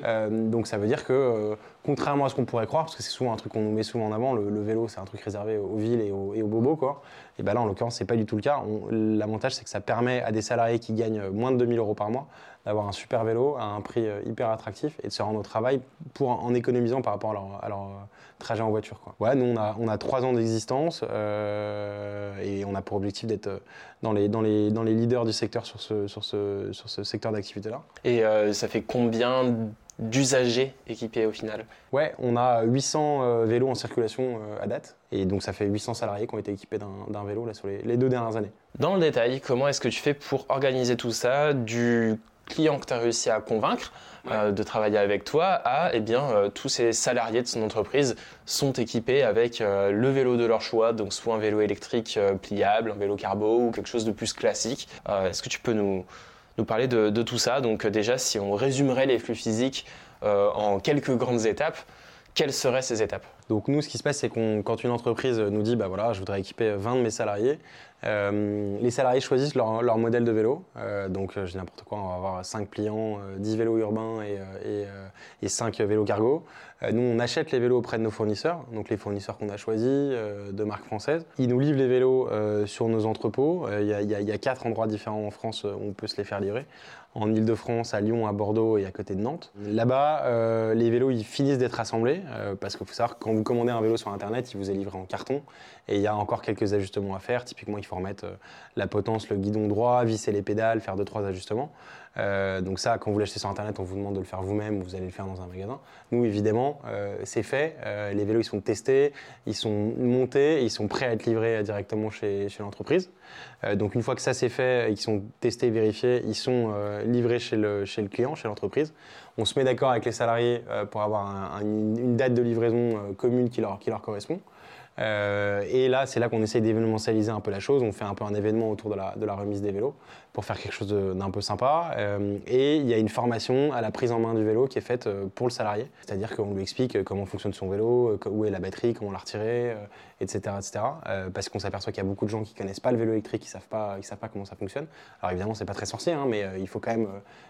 Euh, donc ça veut dire que, euh, contrairement à ce qu'on pourrait croire, parce que c'est souvent un truc qu'on nous met souvent en avant, le, le vélo c'est un truc réservé aux villes et aux, et aux bobos, quoi. Et ben là en l'occurrence c'est pas du tout le cas. L'avantage c'est que ça permet à des salariés qui gagnent moins de 2000 euros par mois d'avoir un super vélo à un prix euh, hyper attractif et de se rendre au travail pour, en économisant par rapport à leur, à leur, trajet en voiture. Quoi. Ouais, nous on a, on a trois ans d'existence euh, et on a pour objectif d'être dans les, dans, les, dans les leaders du secteur sur ce, sur ce, sur ce secteur d'activité-là. Et euh, ça fait combien d'usagers équipés au final Ouais, on a 800 euh, vélos en circulation euh, à date. Et donc ça fait 800 salariés qui ont été équipés d'un vélo là, sur les, les deux dernières années. Dans le détail, comment est-ce que tu fais pour organiser tout ça du client que tu as réussi à convaincre euh, de travailler avec toi à eh bien, euh, tous ces salariés de son entreprise sont équipés avec euh, le vélo de leur choix, donc soit un vélo électrique euh, pliable, un vélo carbo ou quelque chose de plus classique. Euh, est-ce que tu peux nous, nous parler de, tout ça. Donc euh, déjà, si on résumerait les flux physiques euh, en quelques grandes étapes, quelles seraient ces étapes? Donc nous, ce qui se passe, c'est qu'on, quand une entreprise nous dit, bah voilà, je voudrais équiper 20 de mes salariés, euh, les salariés choisissent leur, modèle de vélo. Euh, donc euh, je dis n'importe quoi, on va avoir 5 pliants, euh, 10 vélos urbains et, et, euh, et 5 vélos cargo. Nous, on achète les vélos auprès de nos fournisseurs, donc les fournisseurs qu'on a choisis, de marques françaises. Ils nous livrent les vélos sur nos entrepôts. Il y, a- quatre endroits différents en France où on peut se les faire livrer. En Ile-de-France, à Lyon, à Bordeaux et à côté de Nantes. Là-bas, les vélos, ils finissent d'être assemblés, parce qu'il faut savoir que quand vous commandez un vélo sur Internet, il vous est livré en carton. Et il y a encore quelques ajustements à faire. Typiquement, il faut remettre euh, la potence, le guidon droit, visser les pédales, faire deux, trois ajustements. Euh, donc ça, quand vous l'achetez sur Internet, on vous demande de le faire vous-même ou vous allez le faire dans un magasin. Nous, évidemment, euh, c'est fait. Les vélos, ils sont testés, ils sont montés, ils sont prêts à être livrés directement chez, l'entreprise. Donc une fois que ça c'est fait qu'ils sont testés, vérifiés, ils sont livrés chez le, client, chez l'entreprise. On se met d'accord avec les salariés pour avoir un- un- une, date de livraison commune qui leur correspond. Euh, et là, c'est là qu'on essaye d'événementialiser un peu la chose. On fait un peu un événement autour de la, de la remise des vélos pour faire quelque chose d'un peu sympa. Euh, et il y a une formation à la prise en main du vélo qui est faite euh, pour le salarié. C'est-à-dire qu'on lui explique euh, comment fonctionne son vélo, où est la batterie, comment la retirer, etc. etc. Parce qu'on s'aperçoit qu'il y a beaucoup de gens qui connaissent pas le vélo électrique, qui savent pas, savent pas comment ça fonctionne. Alors évidemment, c'est pas très sorcier, hein, mais il faut quand même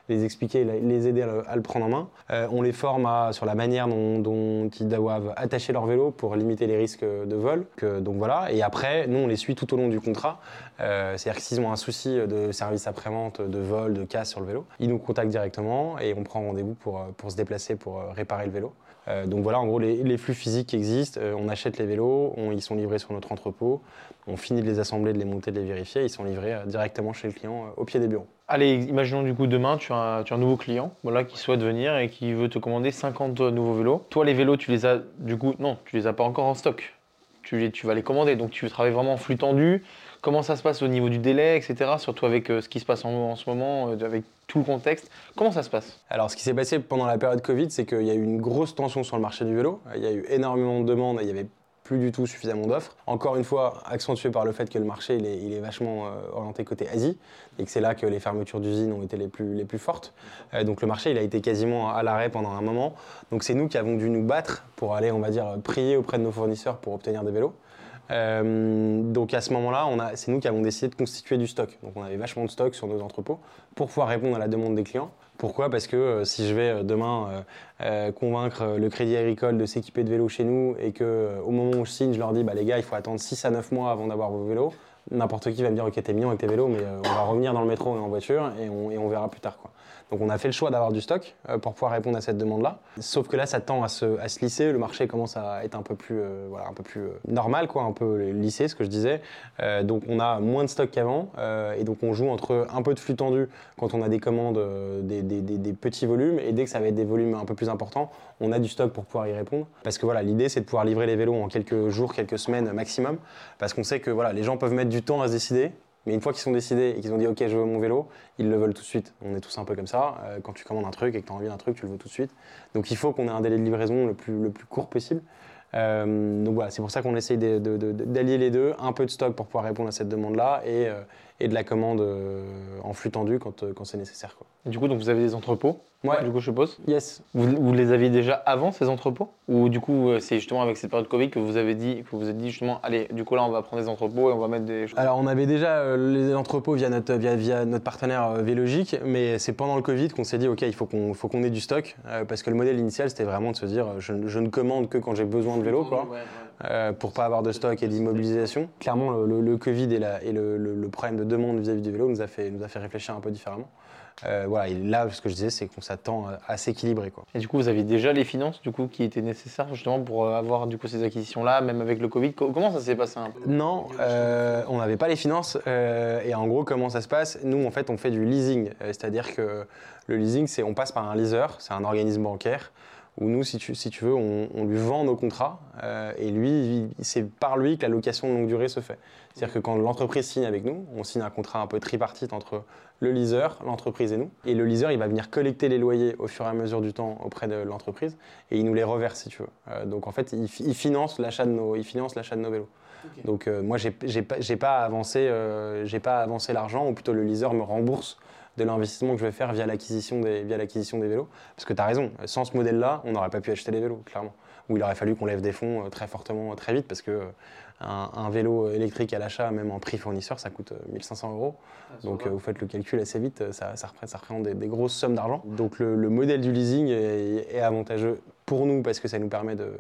les expliquer, les aider à le, prendre en main. On les forme sur la manière dont, ils doivent attacher leur vélo pour limiter les risques de vol. Donc voilà. Et après, nous, on les suit tout au long du contrat. Euh, C'est-à-dire que s'ils ont un souci de service après-vente, de vol, de casse sur le vélo, ils nous contactent directement et on prend rendez-vous pour, euh, se déplacer pour euh, réparer le vélo. Donc voilà, en gros, les, flux physiques existent, on achète les vélos, on- ils sont livrés sur notre entrepôt, on finit de les assembler, de les monter, de les vérifier, ils sont livrés directement chez le client au pied des bureaux. Allez, imaginons du coup demain, tu as, un, tu as un nouveau client voilà, qui souhaite venir et qui veut te commander 50 nouveaux vélos. Toi, les vélos, tu les as du coup, non, tu les as pas encore en stock. Tu vas les commander, donc tu travailles vraiment en flux tendu. Comment ça se passe au niveau du délai, etc. Surtout avec euh, ce qui se passe en, ce moment, euh, avec tout le contexte. Comment ça se passe? Alors, ce qui s'est passé pendant la période Covid, c'est qu'il y a eu une grosse tension sur le marché du vélo. Il y a eu énormément de demandes et il y avait plus du tout suffisamment d'offres. Encore une fois, accentué par le fait que le marché est, vachement euh, orienté côté Asie et que c'est là que les fermetures d'usines ont été les plus, les plus fortes. Donc le marché il a été quasiment à l'arrêt pendant un moment. Donc c'est nous qui avons dû nous battre pour aller, on va dire, prier auprès de nos fournisseurs pour obtenir des vélos. Euh, donc à ce moment-là, c'est nous qui avons décidé de constituer du stock. Donc on avait vachement de stock sur nos entrepôts pour pouvoir répondre à la demande des clients. Pourquoi? Parce que euh, si je vais euh, demain convaincre le Crédit Agricole de s'équiper de vélos chez nous et que au moment où je signe, je leur dis bah les gars, il faut attendre 6 à 9 mois avant d'avoir vos vélos. N'importe qui va me dire ok t'es mignon avec tes vélos, mais on va revenir dans le métro et en voiture et on, et on verra plus tard quoi. Donc on a fait le choix d'avoir du stock euh, pour pouvoir répondre à cette demande-là. Sauf que là, ça tend à se, lisser. Le marché commence à être un peu plus, euh, euh, normal, quoi, un peu lissé, ce que je disais. Donc on a moins de stock qu'avant. et donc on joue entre un peu de flux tendu quand on a des commandes, des, des- des- des petits volumes. Et dès que ça va être des volumes un peu plus importants, on a du stock pour pouvoir y répondre. Parce que voilà, l'idée, c'est de pouvoir livrer les vélos en quelques jours, quelques semaines maximum. Parce qu'on sait que voilà, les gens peuvent mettre du temps à se décider. Mais une fois qu'ils sont décidés et qu'ils ont dit OK, je veux mon vélo, ils le veulent tout de suite. On est tous un peu comme ça. Euh, quand tu commandes un truc et que tu as envie d'un truc, tu le veux tout de suite. Donc il faut qu'on ait un délai de livraison le plus, le plus court possible. Euh, donc voilà, c'est pour ça qu'on essaye d'allier les deux, un peu de stock pour pouvoir répondre à cette demande-là et, euh, et de la commande en flux tendu quand, quand c'est nécessaire. Quoi. Du coup, donc vous avez des entrepôts, Ouais. du coup, je suppose. Yes. Vous, vous les aviez déjà avant ces entrepôts? Ou du coup, euh, c'est justement avec cette période Covid que vous avez dit, que vous vous êtes dit justement, allez, du coup là, on va prendre des entrepôts et on va mettre des choses. Alors on avait déjà euh, les entrepôts via notre, via, via notre partenaire euh, Vélogique, mais c'est pendant le Covid qu'on s'est dit ok il faut qu'on faut qu'on ait du stock euh, parce que le modèle initial c'était vraiment de se dire je, je ne commande que quand j'ai besoin de vélo quoi. euh, pour pas avoir de stock et d'immobilisation. Clairement, le, le- le Covid et, la- et le, le- le problème de demande vis-à-vis du vélo nous a fait, nous a fait réfléchir un peu différemment. Euh, voilà, et là, ce que je disais, c'est qu'on s'attend à, à s'équilibrer. Quoi. Et du coup, vous aviez déjà les finances du coup qui étaient nécessaires justement pour euh, avoir du coup ces acquisitions-là, même avec le Covid? Co- Comment ça s'est passé un peu? Non, euh, on n'avait pas les finances. euh, et en gros, comment ça se passe? Nous, en fait, on fait du leasing. Euh, C'est-à-dire que le leasing, c'est on passe par un leaser, c'est un organisme bancaire. Où nous, si tu, si tu veux, on, on lui vend nos contrats euh, et lui, c'est par lui que la location de longue durée se fait. C'est-à-dire que quand l'entreprise signe avec nous, on signe un contrat un peu tripartite entre le leaser, l'entreprise et nous. Et le leaser, il va venir collecter les loyers au fur et à mesure du temps auprès de l'entreprise et il nous les reverse, si tu veux. Euh, donc en fait, il, fi- il finance l'achat de nos, il finance l'achat de nos vélos. Donc euh, moi, j'ai pas, j'ai pas avancé, j'ai pas avancé l'argent, ou plutôt le leaser me rembourse de l'investissement que je vais faire via l'acquisition des, via l'acquisition des vélos. Parce que tu as raison, sans ce modèle-là, on n'aurait pas pu acheter les vélos, clairement. Ou il aurait fallu qu'on lève des fonds euh, très fortement, euh, très vite, parce que euh, un, un vélo électrique à l'achat, même en prix fournisseur, ça coûte euh, 1500 euros. Donc euh, vous faites le calcul assez vite, ça, ça représente, ça représente des, des grosses sommes d'argent. Donc le, le modèle du leasing est, est avantageux pour nous parce que ça nous permet de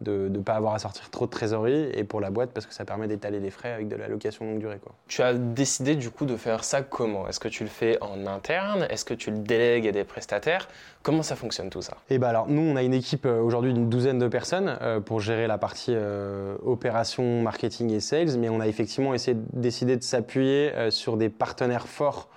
de ne pas avoir à sortir trop de trésorerie et pour la boîte parce que ça permet d'étaler les frais avec de la location longue durée. Quoi. Tu as décidé du coup de faire ça comment? Est-ce que tu le fais en interne? Est-ce que tu le délègues à des prestataires? Comment ça fonctionne tout ça? Et bah alors nous on a une équipe euh, aujourd'hui d'une douzaine de personnes euh, pour gérer la partie euh, opération, marketing et sales, mais on a effectivement essayé de décider de s'appuyer euh, sur des partenaires forts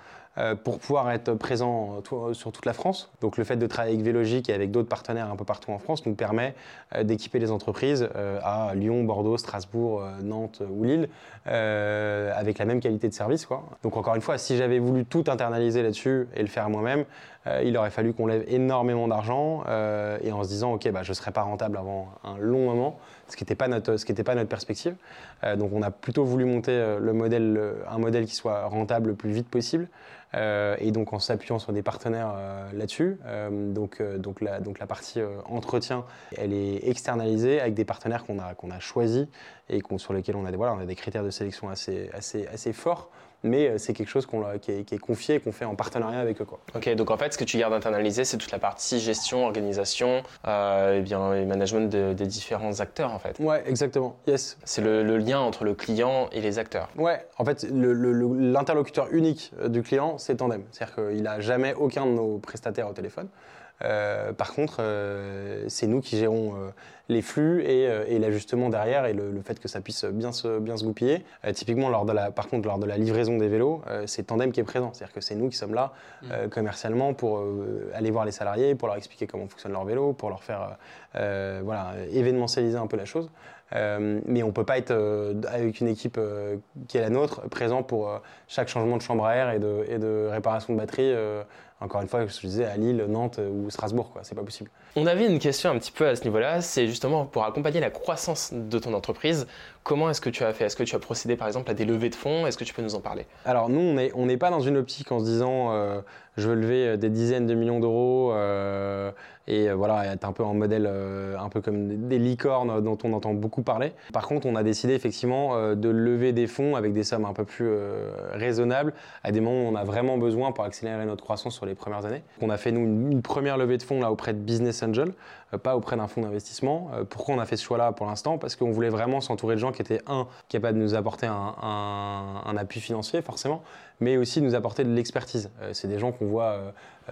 pour pouvoir être présent tout- sur toute la France. Donc le fait de travailler avec Vélogique et avec d'autres partenaires un peu partout en France nous permet euh, d'équiper les entreprises euh, à Lyon, Bordeaux, Strasbourg, euh, Nantes ou Lille euh, avec la même qualité de service. Donc encore une fois, si j'avais voulu tout internaliser là-dessus et le faire moi-même, euh, il aurait fallu qu'on lève énormément d'argent euh, et en se disant ok bah, je ne serai pas rentable avant un long moment, ce qui n'était pas notre perspective. Euh, donc on a plutôt voulu monter euh, un modèle qui soit rentable le plus vite possible euh, et donc en s'appuyant sur des partenaires euh, là-dessus. Euh, donc, donc, la, donc la partie entretien, elle est externalisée avec des partenaires qu'on a, a choisis et sur lesquels on a, des, voilà, on a des critères de sélection assez, assez, assez forts. Mais euh, c'est quelque chose qui, est, qui est confié et qu'on fait en partenariat avec eux. Quoi. Ok, donc en fait, ce que tu gardes internalisé, c'est toute la partie gestion, organisation, euh, et bien, et management de- des différents acteurs, en fait. Ouais, exactement. Yes. C'est le, le lien entre le client et les acteurs. Ouais, en fait, l'interlocuteur unique euh, du client, c'est Tandem. C'est-à-dire qu'il n'a jamais aucun de nos prestataires au téléphone. Euh, par contre, euh, c'est nous qui gérons euh, les flux et, et l'ajustement derrière et le, le fait que ça puisse bien se, bien se goupiller. Typiquement, lors de la, par contre, lors de la livraison des vélos, c'est Tandem qui est présent. C'est-à-dire que c'est nous qui sommes là euh, commercialement pour aller voir les salariés, pour leur expliquer comment fonctionne leur vélo, pour leur faire voilà, événementialiser un peu la chose. Euh, mais on peut pas être euh, avec une équipe euh, qui est la nôtre présent pour chaque changement de chambre à air et de, et de réparation de batterie. Encore une fois, je disais à Lille, Nantes euh, ou Strasbourg, quoi. C'est pas possible. On avait une question un petit peu à ce niveau-là, c'est justement pour accompagner la croissance de ton entreprise, comment est-ce que tu as fait? Est-ce que tu as procédé par exemple à des levées de fonds? Est-ce que tu peux nous en parler? Alors nous, on n'est pas dans une optique en se disant euh, je veux lever euh, des dizaines de millions d'euros euh, et voilà, être un peu en modèle un peu comme des- licornes dont on entend beaucoup parler. Par contre, on a décidé effectivement de lever des fonds avec des sommes un peu plus raisonnables à des moments où on a vraiment besoin pour accélérer notre croissance sur les premières années. On a fait nous une, une première levée de fonds là auprès de Business Angel, pas auprès d'un fonds d'investissement. Pourquoi on a fait ce choix-là pour l'instant? Parce qu'on voulait vraiment s'entourer de gens qui étaient un capables de nous apporter un, un- un appui financier forcément, mais aussi de nous apporter de l'expertise. Euh, c'est des gens qu'on voit euh,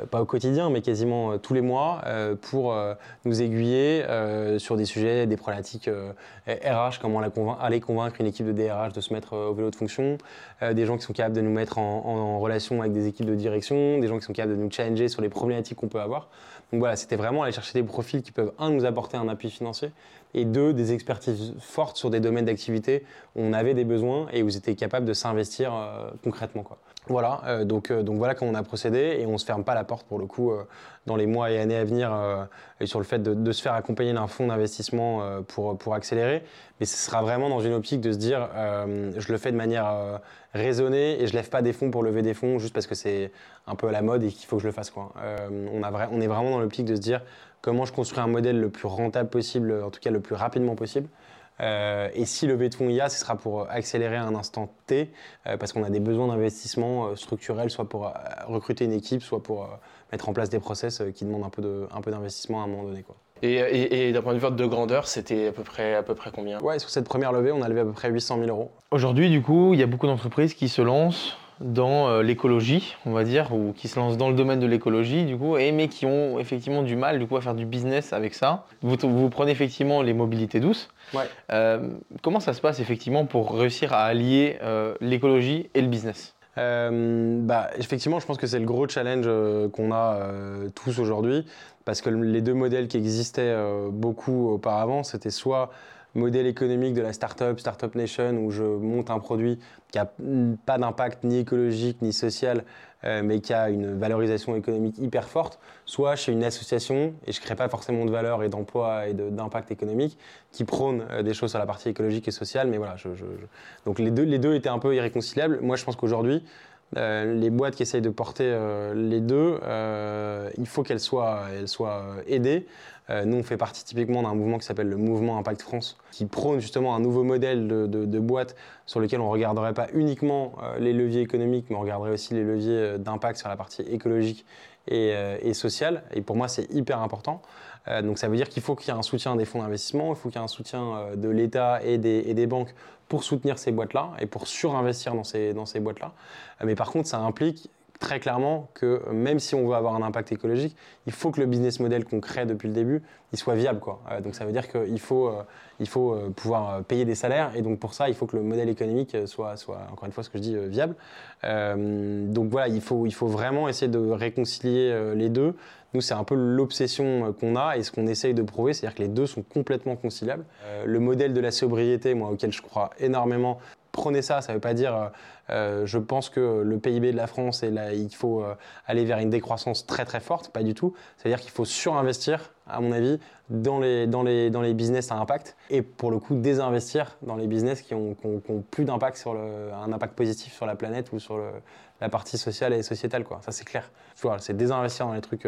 pas au quotidien, mais quasiment euh, tous les mois euh, pour euh, nous aiguiller euh, sur des sujets, des problématiques euh, RH, comment aller convaincre une équipe de DRH de se mettre euh, au vélo de fonction, euh, des gens qui sont capables de nous mettre en, en- relation avec des équipes de direction, des gens qui sont capables de nous challenger sur les problématiques qu'on peut avoir. Donc voilà, c'était vraiment aller chercher des profils qui peuvent, un, nous apporter un appui financier, et deux, des expertises fortes sur des domaines d'activité où on avait des besoins et où ils étaient capables de s'investir euh, concrètement. Quoi. Voilà, euh, donc, euh, donc voilà comment on a procédé et on ne se ferme pas la porte pour le coup euh, dans les mois et années à venir sur le fait de, se faire accompagner d'un fonds d'investissement pour, pour accélérer. Mais ce sera vraiment dans une optique de se dire je le fais de manière raisonnée et je lève pas des fonds pour lever des fonds juste parce que c'est un peu à la mode et qu'il faut que je le fasse. Quoi. On, a on est vraiment dans l'optique de se dire comment je construis un modèle le plus rentable possible, en tout cas le plus rapidement possible. Euh, et si lever de fonds il y a, ce sera pour accélérer à un instant T, euh, parce qu'on a des besoins d'investissement euh, structurels, soit pour euh, recruter une équipe, soit pour euh, mettre en place des process euh, qui demandent un peu d'investissement à un moment donné. Quoi. Et, et- et d'un point de vue de grandeur, c'était à peu près, à peu près combien? Ouais, sur cette première levée, on a levé à peu près 800 000 euros. Aujourd'hui, du coup, il y a beaucoup d'entreprises qui se lancent dans euh, l'écologie, on va dire, ou qui se lancent dans le domaine de l'écologie, du coup, et mais qui ont effectivement du mal, du coup, à faire du business avec ça. Vous, vous prenez effectivement les mobilités douces. Ouais. Euh, comment ça se passe effectivement pour réussir à allier euh, l'écologie et le business? Euh, bah, effectivement, je pense que c'est le gros challenge euh, qu'on a euh, tous aujourd'hui, parce que les deux modèles qui existaient beaucoup auparavant, c'était soit modèle économique de la startup, Startup Nation, où je monte un produit qui n'a pas d'impact ni écologique ni social, euh, mais qui a une valorisation économique hyper forte, soit chez une association, et je ne crée pas forcément de valeur et d'emploi et d'impact économique, qui prône euh, des choses sur la partie écologique et sociale, mais voilà, je, je- je- donc les deux, les deux étaient un peu irréconciliables. Moi, je pense qu'aujourd'hui, euh, les boîtes qui essayent de porter euh, les deux, euh, il faut qu'elles soient, aidées. Nous, on fait partie typiquement d'un mouvement qui s'appelle le Mouvement Impact France, qui prône justement un nouveau modèle de, de, boîte sur lequel on ne regarderait pas uniquement les leviers économiques, mais on regarderait aussi les leviers d'impact sur la partie écologique et, sociale. Et pour moi, c'est hyper important. Donc ça veut dire qu'il faut qu'il y ait un soutien des fonds d'investissement, il faut qu'il y ait un soutien de l'État et des banques pour soutenir ces boîtes-là et pour surinvestir dans ces, boîtes-là. Euh, mais par contre, ça implique très clairement que même si on veut avoir un impact écologique, il faut que le business model qu'on crée depuis le début, il soit viable. Euh, donc ça veut dire qu'il faut, euh, il faut euh, pouvoir payer des salaires et donc pour ça, il faut que le modèle économique soit, soit encore une fois ce que je dis, viable. donc voilà, il faut, il faut vraiment essayer de réconcilier les deux. Nous, c'est un peu l'obsession qu'on a et ce qu'on essaye de prouver, c'est-à-dire que les deux sont complètement conciliables. le modèle de la sobriété, moi, auquel je crois énormément, prenez ça, ça ne veut pas dire euh, euh, je pense que le PIB de la France, il faut euh, aller vers une décroissance très très forte, pas du tout. C'est-à-dire qu'il faut surinvestir, à mon avis, dans les, business à impact et pour le coup désinvestir dans les business qui ont, plus d'impact sur un impact positif sur la planète ou sur la partie sociale et sociétale. Ça c'est clair. C'est désinvestir dans les trucs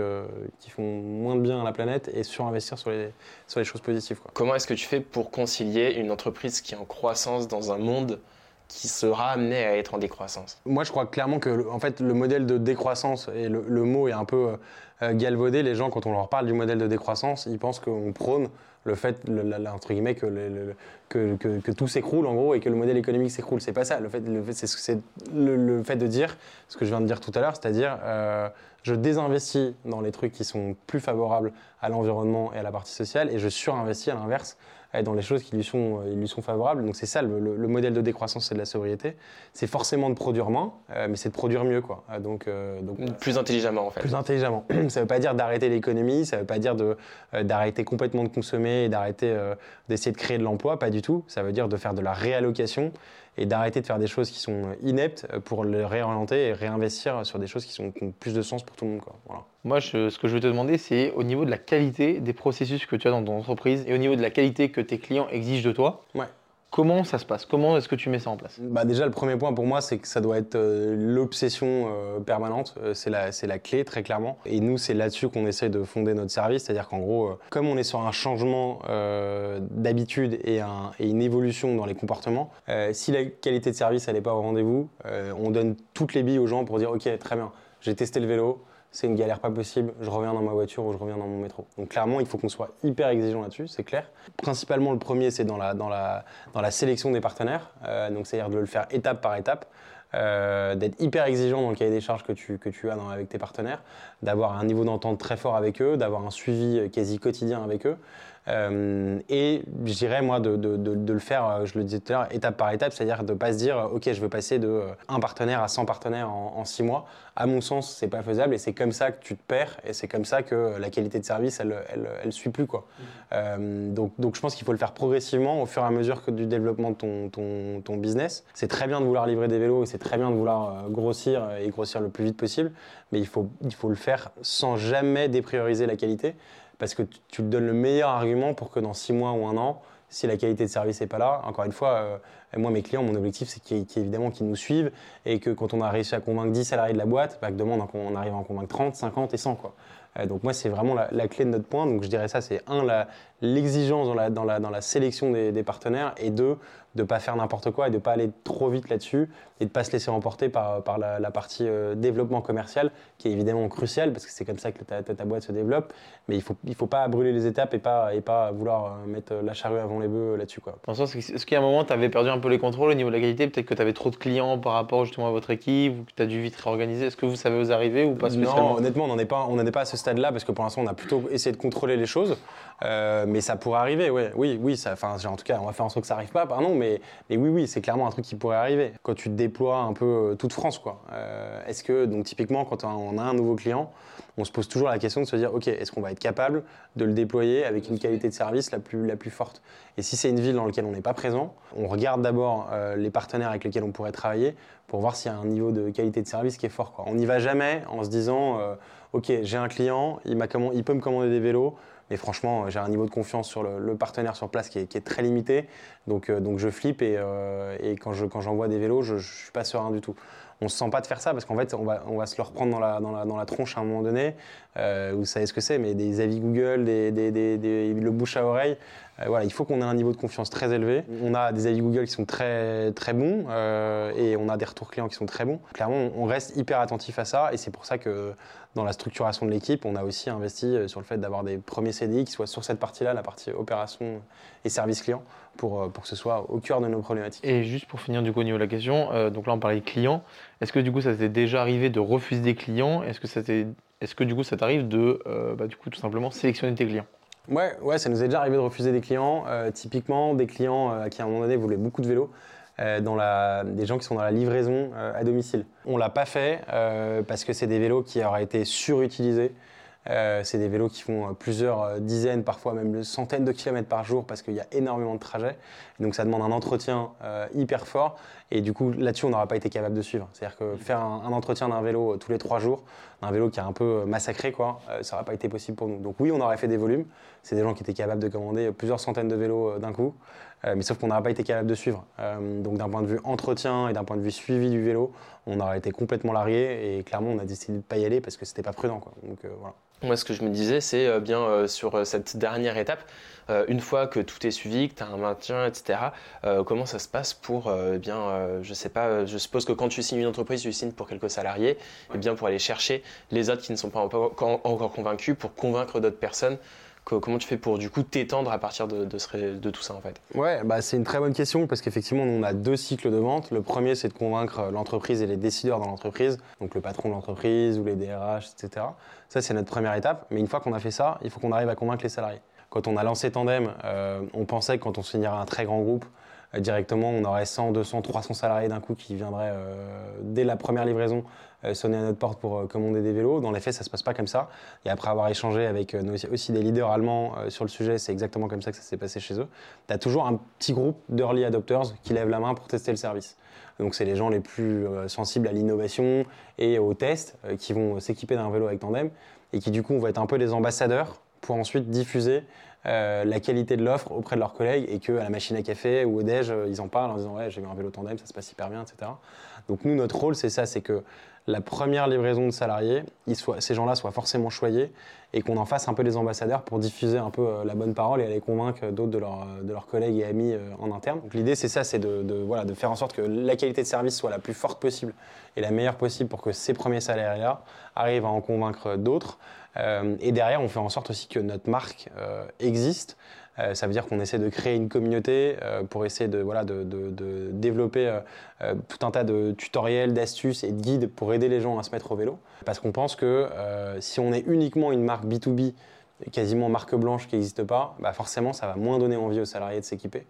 qui font moins de bien à la planète et surinvestir sur les, sur les choses positives. Comment est-ce que tu fais pour concilier une entreprise qui est en croissance dans un monde qui sera amené à être en décroissance Moi, je crois clairement que en fait, le modèle de décroissance, et le, mot est un peu euh, galvaudé, les gens, quand on leur parle du modèle de décroissance, ils pensent qu'on prône le fait, entre guillemets, que, tout s'écroule en gros et que le modèle économique s'écroule. C'est pas ça. Le fait c'est le, fait de dire ce que je viens de dire tout à l'heure, c'est-à-dire euh, je désinvestis dans les trucs qui sont plus favorables à l'environnement et à la partie sociale et je surinvestis à l'inverse dans les choses qui lui sont, euh, lui sont favorables. Donc c'est ça, le, modèle de décroissance, c'est de la sobriété. C'est forcément de produire moins, euh, mais c'est de produire mieux. Quoi. Euh, donc, donc, plus intelligemment, en fait. Plus intelligemment. ça ne veut pas dire d'arrêter l'économie, ça ne veut pas dire d'arrêter complètement de consommer et d'arrêter d'essayer de créer de l'emploi, pas du tout. Ça veut dire de faire de la réallocation et d'arrêter de faire des choses qui sont ineptes pour les réorienter et réinvestir sur des choses qui, sont, ont plus de sens pour tout le monde. Quoi. Voilà. Moi, ce que je veux te demander, c'est au niveau de la qualité des processus que tu as dans ton entreprise et au niveau de la qualité que tes clients exigent de toi. Ouais. Comment ça se passe? Comment est-ce que tu mets ça en place? Bah Déjà, le premier point pour moi, c'est que ça doit être euh, l'obsession euh, permanente. Euh, c'est la, la, clé, très clairement. Et nous, c'est là-dessus qu'on essaie de fonder notre service. C'est-à-dire qu'en gros, comme on est sur un changement d'habitude et, et, une évolution dans les comportements, si la qualité de service n'est pas au rendez-vous, on donne toutes les billes aux gens pour dire Ok, très bien, j'ai testé le vélo, c'est une galère pas possible, je reviens dans ma voiture ou je reviens dans mon métro. Donc clairement, il faut qu'on soit hyper exigeant là-dessus, c'est clair. Principalement, le premier, c'est dans la, sélection des partenaires, euh, donc c'est-à-dire de le faire étape par étape. Euh, d'être hyper exigeant dans le cahier des charges que tu, que tu as avec tes partenaires, d'avoir un niveau d'entente très fort avec eux, d'avoir un suivi quasi quotidien avec eux. Euh, et je dirais, moi, de, de, de, le faire, euh, je le disais tout à l'heure, étape par étape, c'est-à-dire de ne pas se dire, OK, je veux passer de euh, un partenaire à 100 partenaires en, en 6 mois. À mon sens, c'est pas faisable et c'est comme ça que tu te perds et c'est comme ça que la qualité de service, elle, elle, elle suit plus. Quoi. Mmh. Euh, donc, donc, je pense qu'il faut le faire progressivement au fur et à mesure que du développement de ton, ton, ton business. C'est très bien de vouloir livrer des vélos, c'est très bien de vouloir grossir et grossir le plus vite possible, mais il faut, il faut le faire sans jamais déprioriser la qualité parce que tu, te donnes le meilleur argument pour que dans six mois ou un an, si la qualité de service n'est pas là, encore une fois, euh, moi, mes clients, mon objectif, c'est qu'évidemment qu'ils nous suivent et que quand on a réussi à convaincre 10 salariés de la boîte, bah, demain, on arrive à en convaincre 30, 50 et 100. Quoi. Euh, donc moi, c'est vraiment la, clé de notre point. Donc je dirais ça, c'est un, l'exigence dans la sélection des, des partenaires et deux, de ne pas faire n'importe quoi et de ne pas aller trop vite là-dessus et de ne pas se laisser emporter par, par la, partie euh, développement commercial qui est évidemment crucial parce que c'est comme ça que ta, ta, boîte se développe. Mais il ne faut, il faut pas brûler les étapes et pas, et pas vouloir euh, mettre la charrue avant les bœufs là-dessus. Quoi. Est-ce qu'il y a un moment, tu avais perdu un peu les contrôles au niveau de la qualité? Peut-être que tu avais trop de clients par rapport justement à votre équipe ou que tu as dû vite réorganiser Est-ce que vous savez vous arriver ou pas spécialement? Non, honnêtement, on n'en est pas, on est pas à ce stade-là parce que pour l'instant, on a plutôt essayé de contrôler les choses. Euh, mais ça pourrait arriver, ouais. oui, oui. Ça, en tout cas, on va faire en sorte que ça n'arrive pas, pardon. Mais, oui, oui, c'est clairement un truc qui pourrait arriver. Quand tu déploies un peu euh, toute France, quoi. Euh, est-ce que, donc typiquement, quand on a un nouveau client, on se pose toujours la question de se dire, ok, est-ce qu'on va être capable de le déployer avec une qualité de service la plus, la plus forte? Et si c'est une ville dans laquelle on n'est pas présent, on regarde d'abord les partenaires avec lesquels on pourrait travailler pour voir s'il y a un niveau de qualité de service qui est fort. Quoi. On n'y va jamais en se disant, ok, j'ai un client, il peut me commander des vélos, mais franchement, j'ai un niveau de confiance sur le, partenaire sur place qui est, très limité. Donc, euh, donc je flippe et, euh, et quand, je, j'envoie des vélos, je ne suis pas serein du tout. On ne se sent pas de faire ça parce qu'en fait, on va, on va se le reprendre dans la, dans la, dans la tronche à un moment donné. Euh, vous savez ce que c'est, mais des avis Google, des, le bouche à oreille, Euh, voilà, il faut qu'on ait un niveau de confiance très élevé. On a des avis Google qui sont très, très bons et on a des retours clients qui sont très bons. Clairement, on reste hyper attentif à ça et c'est pour ça que dans la structuration de l'équipe, on a aussi investi euh, sur le fait d'avoir des premiers CDI qui soient sur cette partie-là, la partie opération et service client, pour, pour que ce soit au cœur de nos problématiques. Et juste pour finir du coup au niveau de la question, donc là on parlait de clients. Est-ce que du coup ça t'est déjà arrivé de refuser des clients? Est-ce que, ça que du coup ça t'arrive de bah, du coup tout simplement sélectionner tes clients? Ouais, ouais, ça nous est déjà arrivé de refuser des clients. Euh, typiquement, des clients euh, qui à un moment donné voulaient beaucoup de vélos. Euh, dans la, des gens qui sont dans la livraison à domicile. On l'a pas fait parce que c'est des vélos qui auraient été surutilisés. c'est des vélos qui font plusieurs dizaines, parfois même centaines de kilomètres par jour parce qu'il y a énormément de trajets. Donc ça demande un entretien hyper fort. Et du coup, là-dessus, on n'aura pas été capable de suivre. C'est-à-dire que faire un, entretien d'un vélo tous les trois jours, d'un vélo qui est un peu massacré, quoi, ça n'aurait pas été possible pour nous. Donc oui, on aurait fait des volumes c'est des gens qui étaient capables de commander plusieurs centaines de vélos euh, d'un coup, euh, mais sauf qu'on n'aurait pas été capable de suivre. Euh, donc d'un point de vue entretien et d'un point de vue suivi du vélo, on aurait été complètement largué et clairement on a décidé de ne pas y aller parce que c'était pas prudent. Donc, voilà. Moi, ce que je me disais, c'est bien sur cette dernière étape, une fois que tout est suivi, que tu as un maintien, etc., comment ça se passe pour, bien, je sais pas, je suppose que quand tu signes une entreprise, tu signes pour quelques salariés, et bien pour aller chercher les autres qui ne sont pas encore convaincus, pour convaincre d'autres personnes comment tu fais pour du coup t'étendre à partir de, tout ça en fait? Ouais, bah, c'est une très bonne question parce qu'effectivement on a deux cycles de vente. Le premier c'est de convaincre l'entreprise et les décideurs dans l'entreprise, donc le patron de l'entreprise ou les DRH, etc. Ça c'est notre première étape. Mais une fois qu'on a fait ça, il faut qu'on arrive à convaincre les salariés. Quand on a lancé Tandem, euh, on pensait que quand on signerait un très grand groupe, directement, on aurait 100, 200, 300 salariés d'un coup qui viendraient euh, dès la première livraison euh, sonner à notre porte pour commander des vélos. Dans les faits, ça ne se passe pas comme ça. Et après avoir échangé avec aussi des leaders allemands sur le sujet, c'est exactement comme ça que ça s'est passé chez eux. Tu as toujours un petit groupe d'early adopters qui lèvent la main pour tester le service. Donc c'est les gens les plus sensibles à l'innovation et au test qui vont s'équiper d'un vélo avec Tandem et qui du coup vont être un peu les ambassadeurs pour ensuite diffuser euh, la qualité de l'offre auprès de leurs collègues et qu'à la machine à café ou au déj, euh, ils en parlent en disant ouais j'ai eu un vélo tandem, ça se passe hyper bien, etc. Donc nous notre rôle c'est ça, c'est que la première livraison de salariés, ces gens-là soient forcément choyés et qu'on en fasse un peu des ambassadeurs pour diffuser un peu euh, la bonne parole et aller convaincre d'autres de, leurs collègues et amis en interne. L'idée c'est ça, c'est de, faire en sorte que la qualité de service soit la plus forte possible et la meilleure possible pour que ces premiers salariés-là arrivent à en convaincre d'autres. Euh, et derrière, on fait en sorte aussi que notre marque euh, existe. Euh, ça veut dire qu'on essaie de créer une communauté pour essayer de, voilà, de, développer tout un tas de tutoriels, d'astuces et de guides pour aider les gens à se mettre au vélo. Parce qu'on pense que si on est uniquement une marque B2B, quasiment marque blanche qui n'existe pas, bah forcément ça va moins donner envie aux salariés de s'équiper.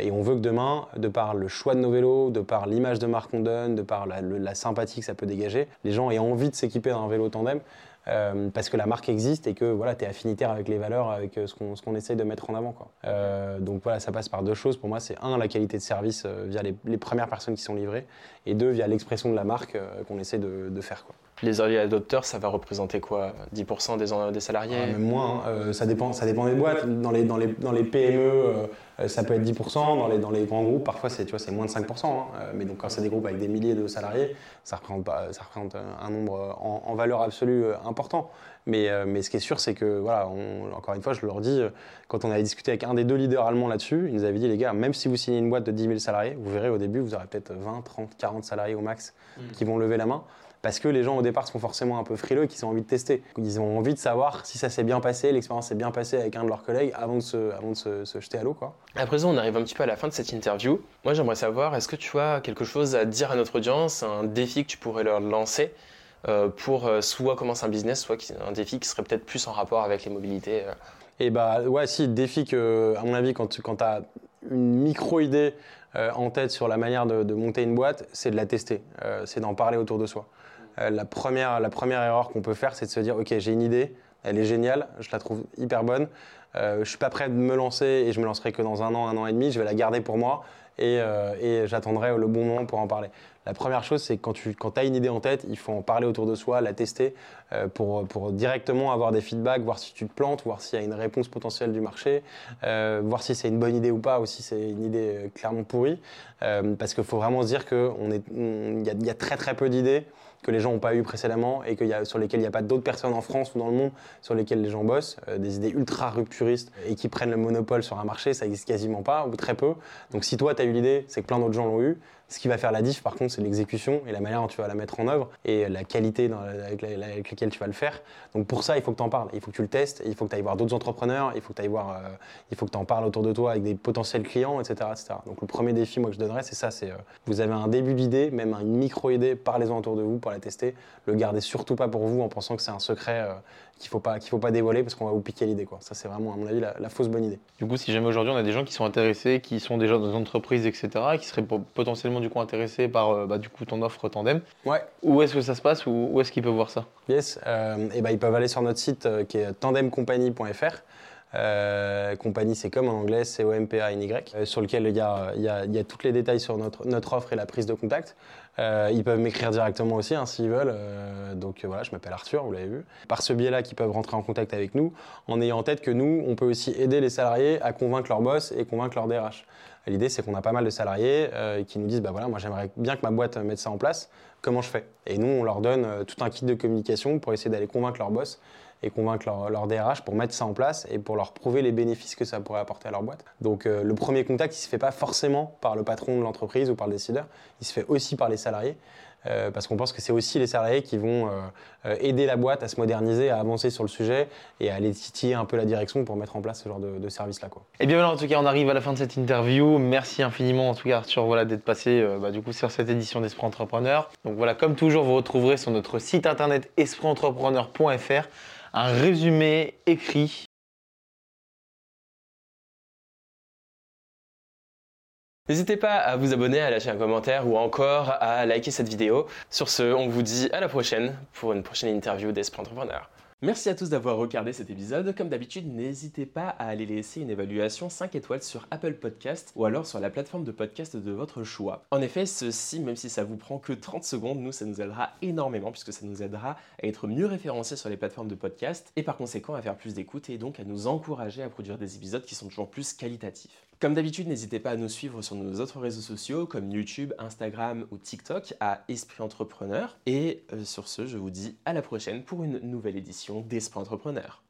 et on veut que demain, de par le choix de nos vélos, de par l'image de marque qu'on donne, de par la, sympathie que ça peut dégager, les gens aient envie de s'équiper d'un vélo tandem. Euh, parce que la marque existe et que voilà, tu es affinitaire avec les valeurs, avec euh, ce qu'on qu'on essaye de mettre en avant. Quoi. Euh, donc voilà, ça passe par deux choses. Pour moi, c'est un, la qualité de service via les, les, premières personnes qui sont livrées, et deux, via l'expression de la marque qu'on essaie de, de faire. Quoi. Les early adopters, ça va représenter quoi? 10% des, des salariés? Ah, Même moins, hein. ça, dépend, ça dépend des boîtes. Dans les, dans les, dans les PME, ça peut être 10%. Dans les, dans les grands groupes, parfois, c'est moins de 5%. Hein. mais donc, quand c'est des groupes avec des milliers de salariés, ça représente, ça représente un nombre en, en valeur absolue important. Mais, euh, mais ce qui est sûr, c'est que, voilà, encore une fois, je leur dis, euh, quand on avait discuté avec un des deux leaders allemands là-dessus, il nous avait dit, les gars, même si vous signez une boîte de 10 000 salariés, vous verrez au début, vous aurez peut-être 20, 30, 40 salariés au max mm. qui vont lever la main. Parce que les gens au départ sont forcément un peu frileux et qu'ils ont envie de tester. Ils ont envie de savoir si ça s'est bien passé, l'expérience s'est bien passée avec un de leurs collègues avant de se, avant de se, se jeter à l'eau. À présent, on arrive un petit peu à la fin de cette interview. Moi, j'aimerais savoir, est-ce que tu as quelque chose à dire à notre audience, un défi que tu pourrais leur lancer euh, pour euh, soit commencer un business, soit un défi qui serait peut-être plus en rapport avec les mobilités euh? Et bah ouais, si, défi que, à mon avis, quand tu quand as une micro-idée en tête sur la manière de, monter une boîte, c'est de la tester, c'est d'en parler autour de soi. La, première, la première erreur qu'on peut faire, c'est de se dire, ok, j'ai une idée, elle est géniale, je la trouve hyper bonne, je suis pas prêt de me lancer et je me lancerai que dans un an, un an et demi, je vais la garder pour moi et, et j'attendrai le bon moment pour en parler. La première chose, c'est quand tu quand as une idée en tête, il faut en parler autour de soi, la tester euh, pour, pour directement avoir des feedbacks, voir si tu te plantes, voir s'il y a une réponse potentielle du marché, euh, voir si c'est une bonne idée ou pas, ou si c'est une idée euh, clairement pourrie. parce qu'il faut vraiment se dire qu'il y, y a très très peu d'idées que les gens n'ont pas eu précédemment et qu'il y a, sur lesquels il n'y a pas d'autres personnes en France ou dans le monde sur lesquelles les gens bossent, euh, des idées ultra rupturistes et qui prennent le monopole sur un marché, ça existe quasiment pas ou très peu. Donc si toi tu as eu l'idée, c'est que plein d'autres gens l'ont eu. Ce qui va faire la diff, par contre, c'est l'exécution et la manière dont tu vas la mettre en œuvre et la qualité avec, la- avec laquelle tu vas le faire. Donc pour ça, il faut que tu en parles, il faut que tu le testes, il faut que tu ailles voir d'autres entrepreneurs, il faut que tu voir, euh, il faut que en parles autour de toi avec des potentiels clients, etc., etc. Donc le premier défi, moi, que je donnerais, c'est ça, c'est euh, vous avez un début d'idée, même une micro-idée, parlez-en autour de vous pour la tester. Le gardez surtout pas pour vous en pensant que c'est un secret euh, qu'il faut pas qu'il faut pas dévoiler parce qu'on va vous piquer l'idée, quoi. Ça, c'est vraiment, à mon avis, la, la fausse bonne idée. Du coup, si jamais aujourd'hui on a des gens qui sont intéressés, qui sont déjà dans des entreprises, etc., qui seraient po- potentiellement du coup intéressés par euh, bah, du coup ton offre Tandem, Ouais. où est-ce que ça se passe ou où est-ce qu'ils peuvent voir ça? Yes, euh, et ben ils peuvent aller sur notre site euh, qui est tandemcompagnie.fr. Euh, compagnie, c'est comme en anglais, c o m p a n y euh, sur lequel il y y y a tous les détails sur notre, notre offre et la prise de contact. Euh, ils peuvent m'écrire directement aussi hein, s'ils veulent. Euh, donc euh, voilà, je m'appelle Arthur, vous l'avez vu. Par ce biais-là, qu'ils peuvent rentrer en contact avec nous, en ayant en tête que nous, on peut aussi aider les salariés à convaincre leur boss et convaincre leur DRH. L'idée, c'est qu'on a pas mal de salariés qui nous disent, bah voilà, moi j'aimerais bien que ma boîte mette ça en place. Comment je fais? Et nous, on leur donne tout un kit de communication pour essayer d'aller convaincre leur boss et convaincre leur, DRH pour mettre ça en place et pour leur prouver les bénéfices que ça pourrait apporter à leur boîte. Donc euh, le premier contact, il se fait pas forcément par le patron de l'entreprise ou par le décideur, il se fait aussi par les salariés. euh, parce qu'on pense que c'est aussi les salariés qui vont euh, aider la boîte à se moderniser, à avancer sur le sujet et à aller titiller un peu la direction pour mettre en place ce genre de, service-là. Et bien voilà, en tout cas, on arrive à la fin de cette interview. Merci infiniment, en tout cas, Arthur, voilà, d'être passé bah, du coup sur cette édition d'Esprit Entrepreneur. Donc voilà, comme toujours, vous retrouverez sur notre site internet espritentrepreneur.fr un résumé écrit N'hésitez pas à vous abonner, à lâcher un commentaire ou encore à liker cette vidéo. Sur ce, on vous dit à la prochaine pour une prochaine interview d'Esprit Entrepreneur. Merci à tous d'avoir regardé cet épisode. Comme d'habitude, n'hésitez pas à aller laisser une évaluation 5 étoiles sur Apple Podcast ou alors sur la plateforme de podcast de votre choix. En effet, ceci, même si ça vous prend que 30 secondes, nous, ça nous aidera énormément puisque ça nous aidera à être mieux référencés sur les plateformes de podcast et par conséquent à faire plus d'écoute et donc à nous encourager à produire des épisodes qui sont toujours plus qualitatifs. Comme d'habitude, n'hésitez pas à nous suivre sur nos autres réseaux sociaux comme YouTube, Instagram ou TikTok à Esprit Entrepreneur. Et euh, sur ce, je vous dis à la prochaine pour une nouvelle édition d'Esprit Entrepreneur.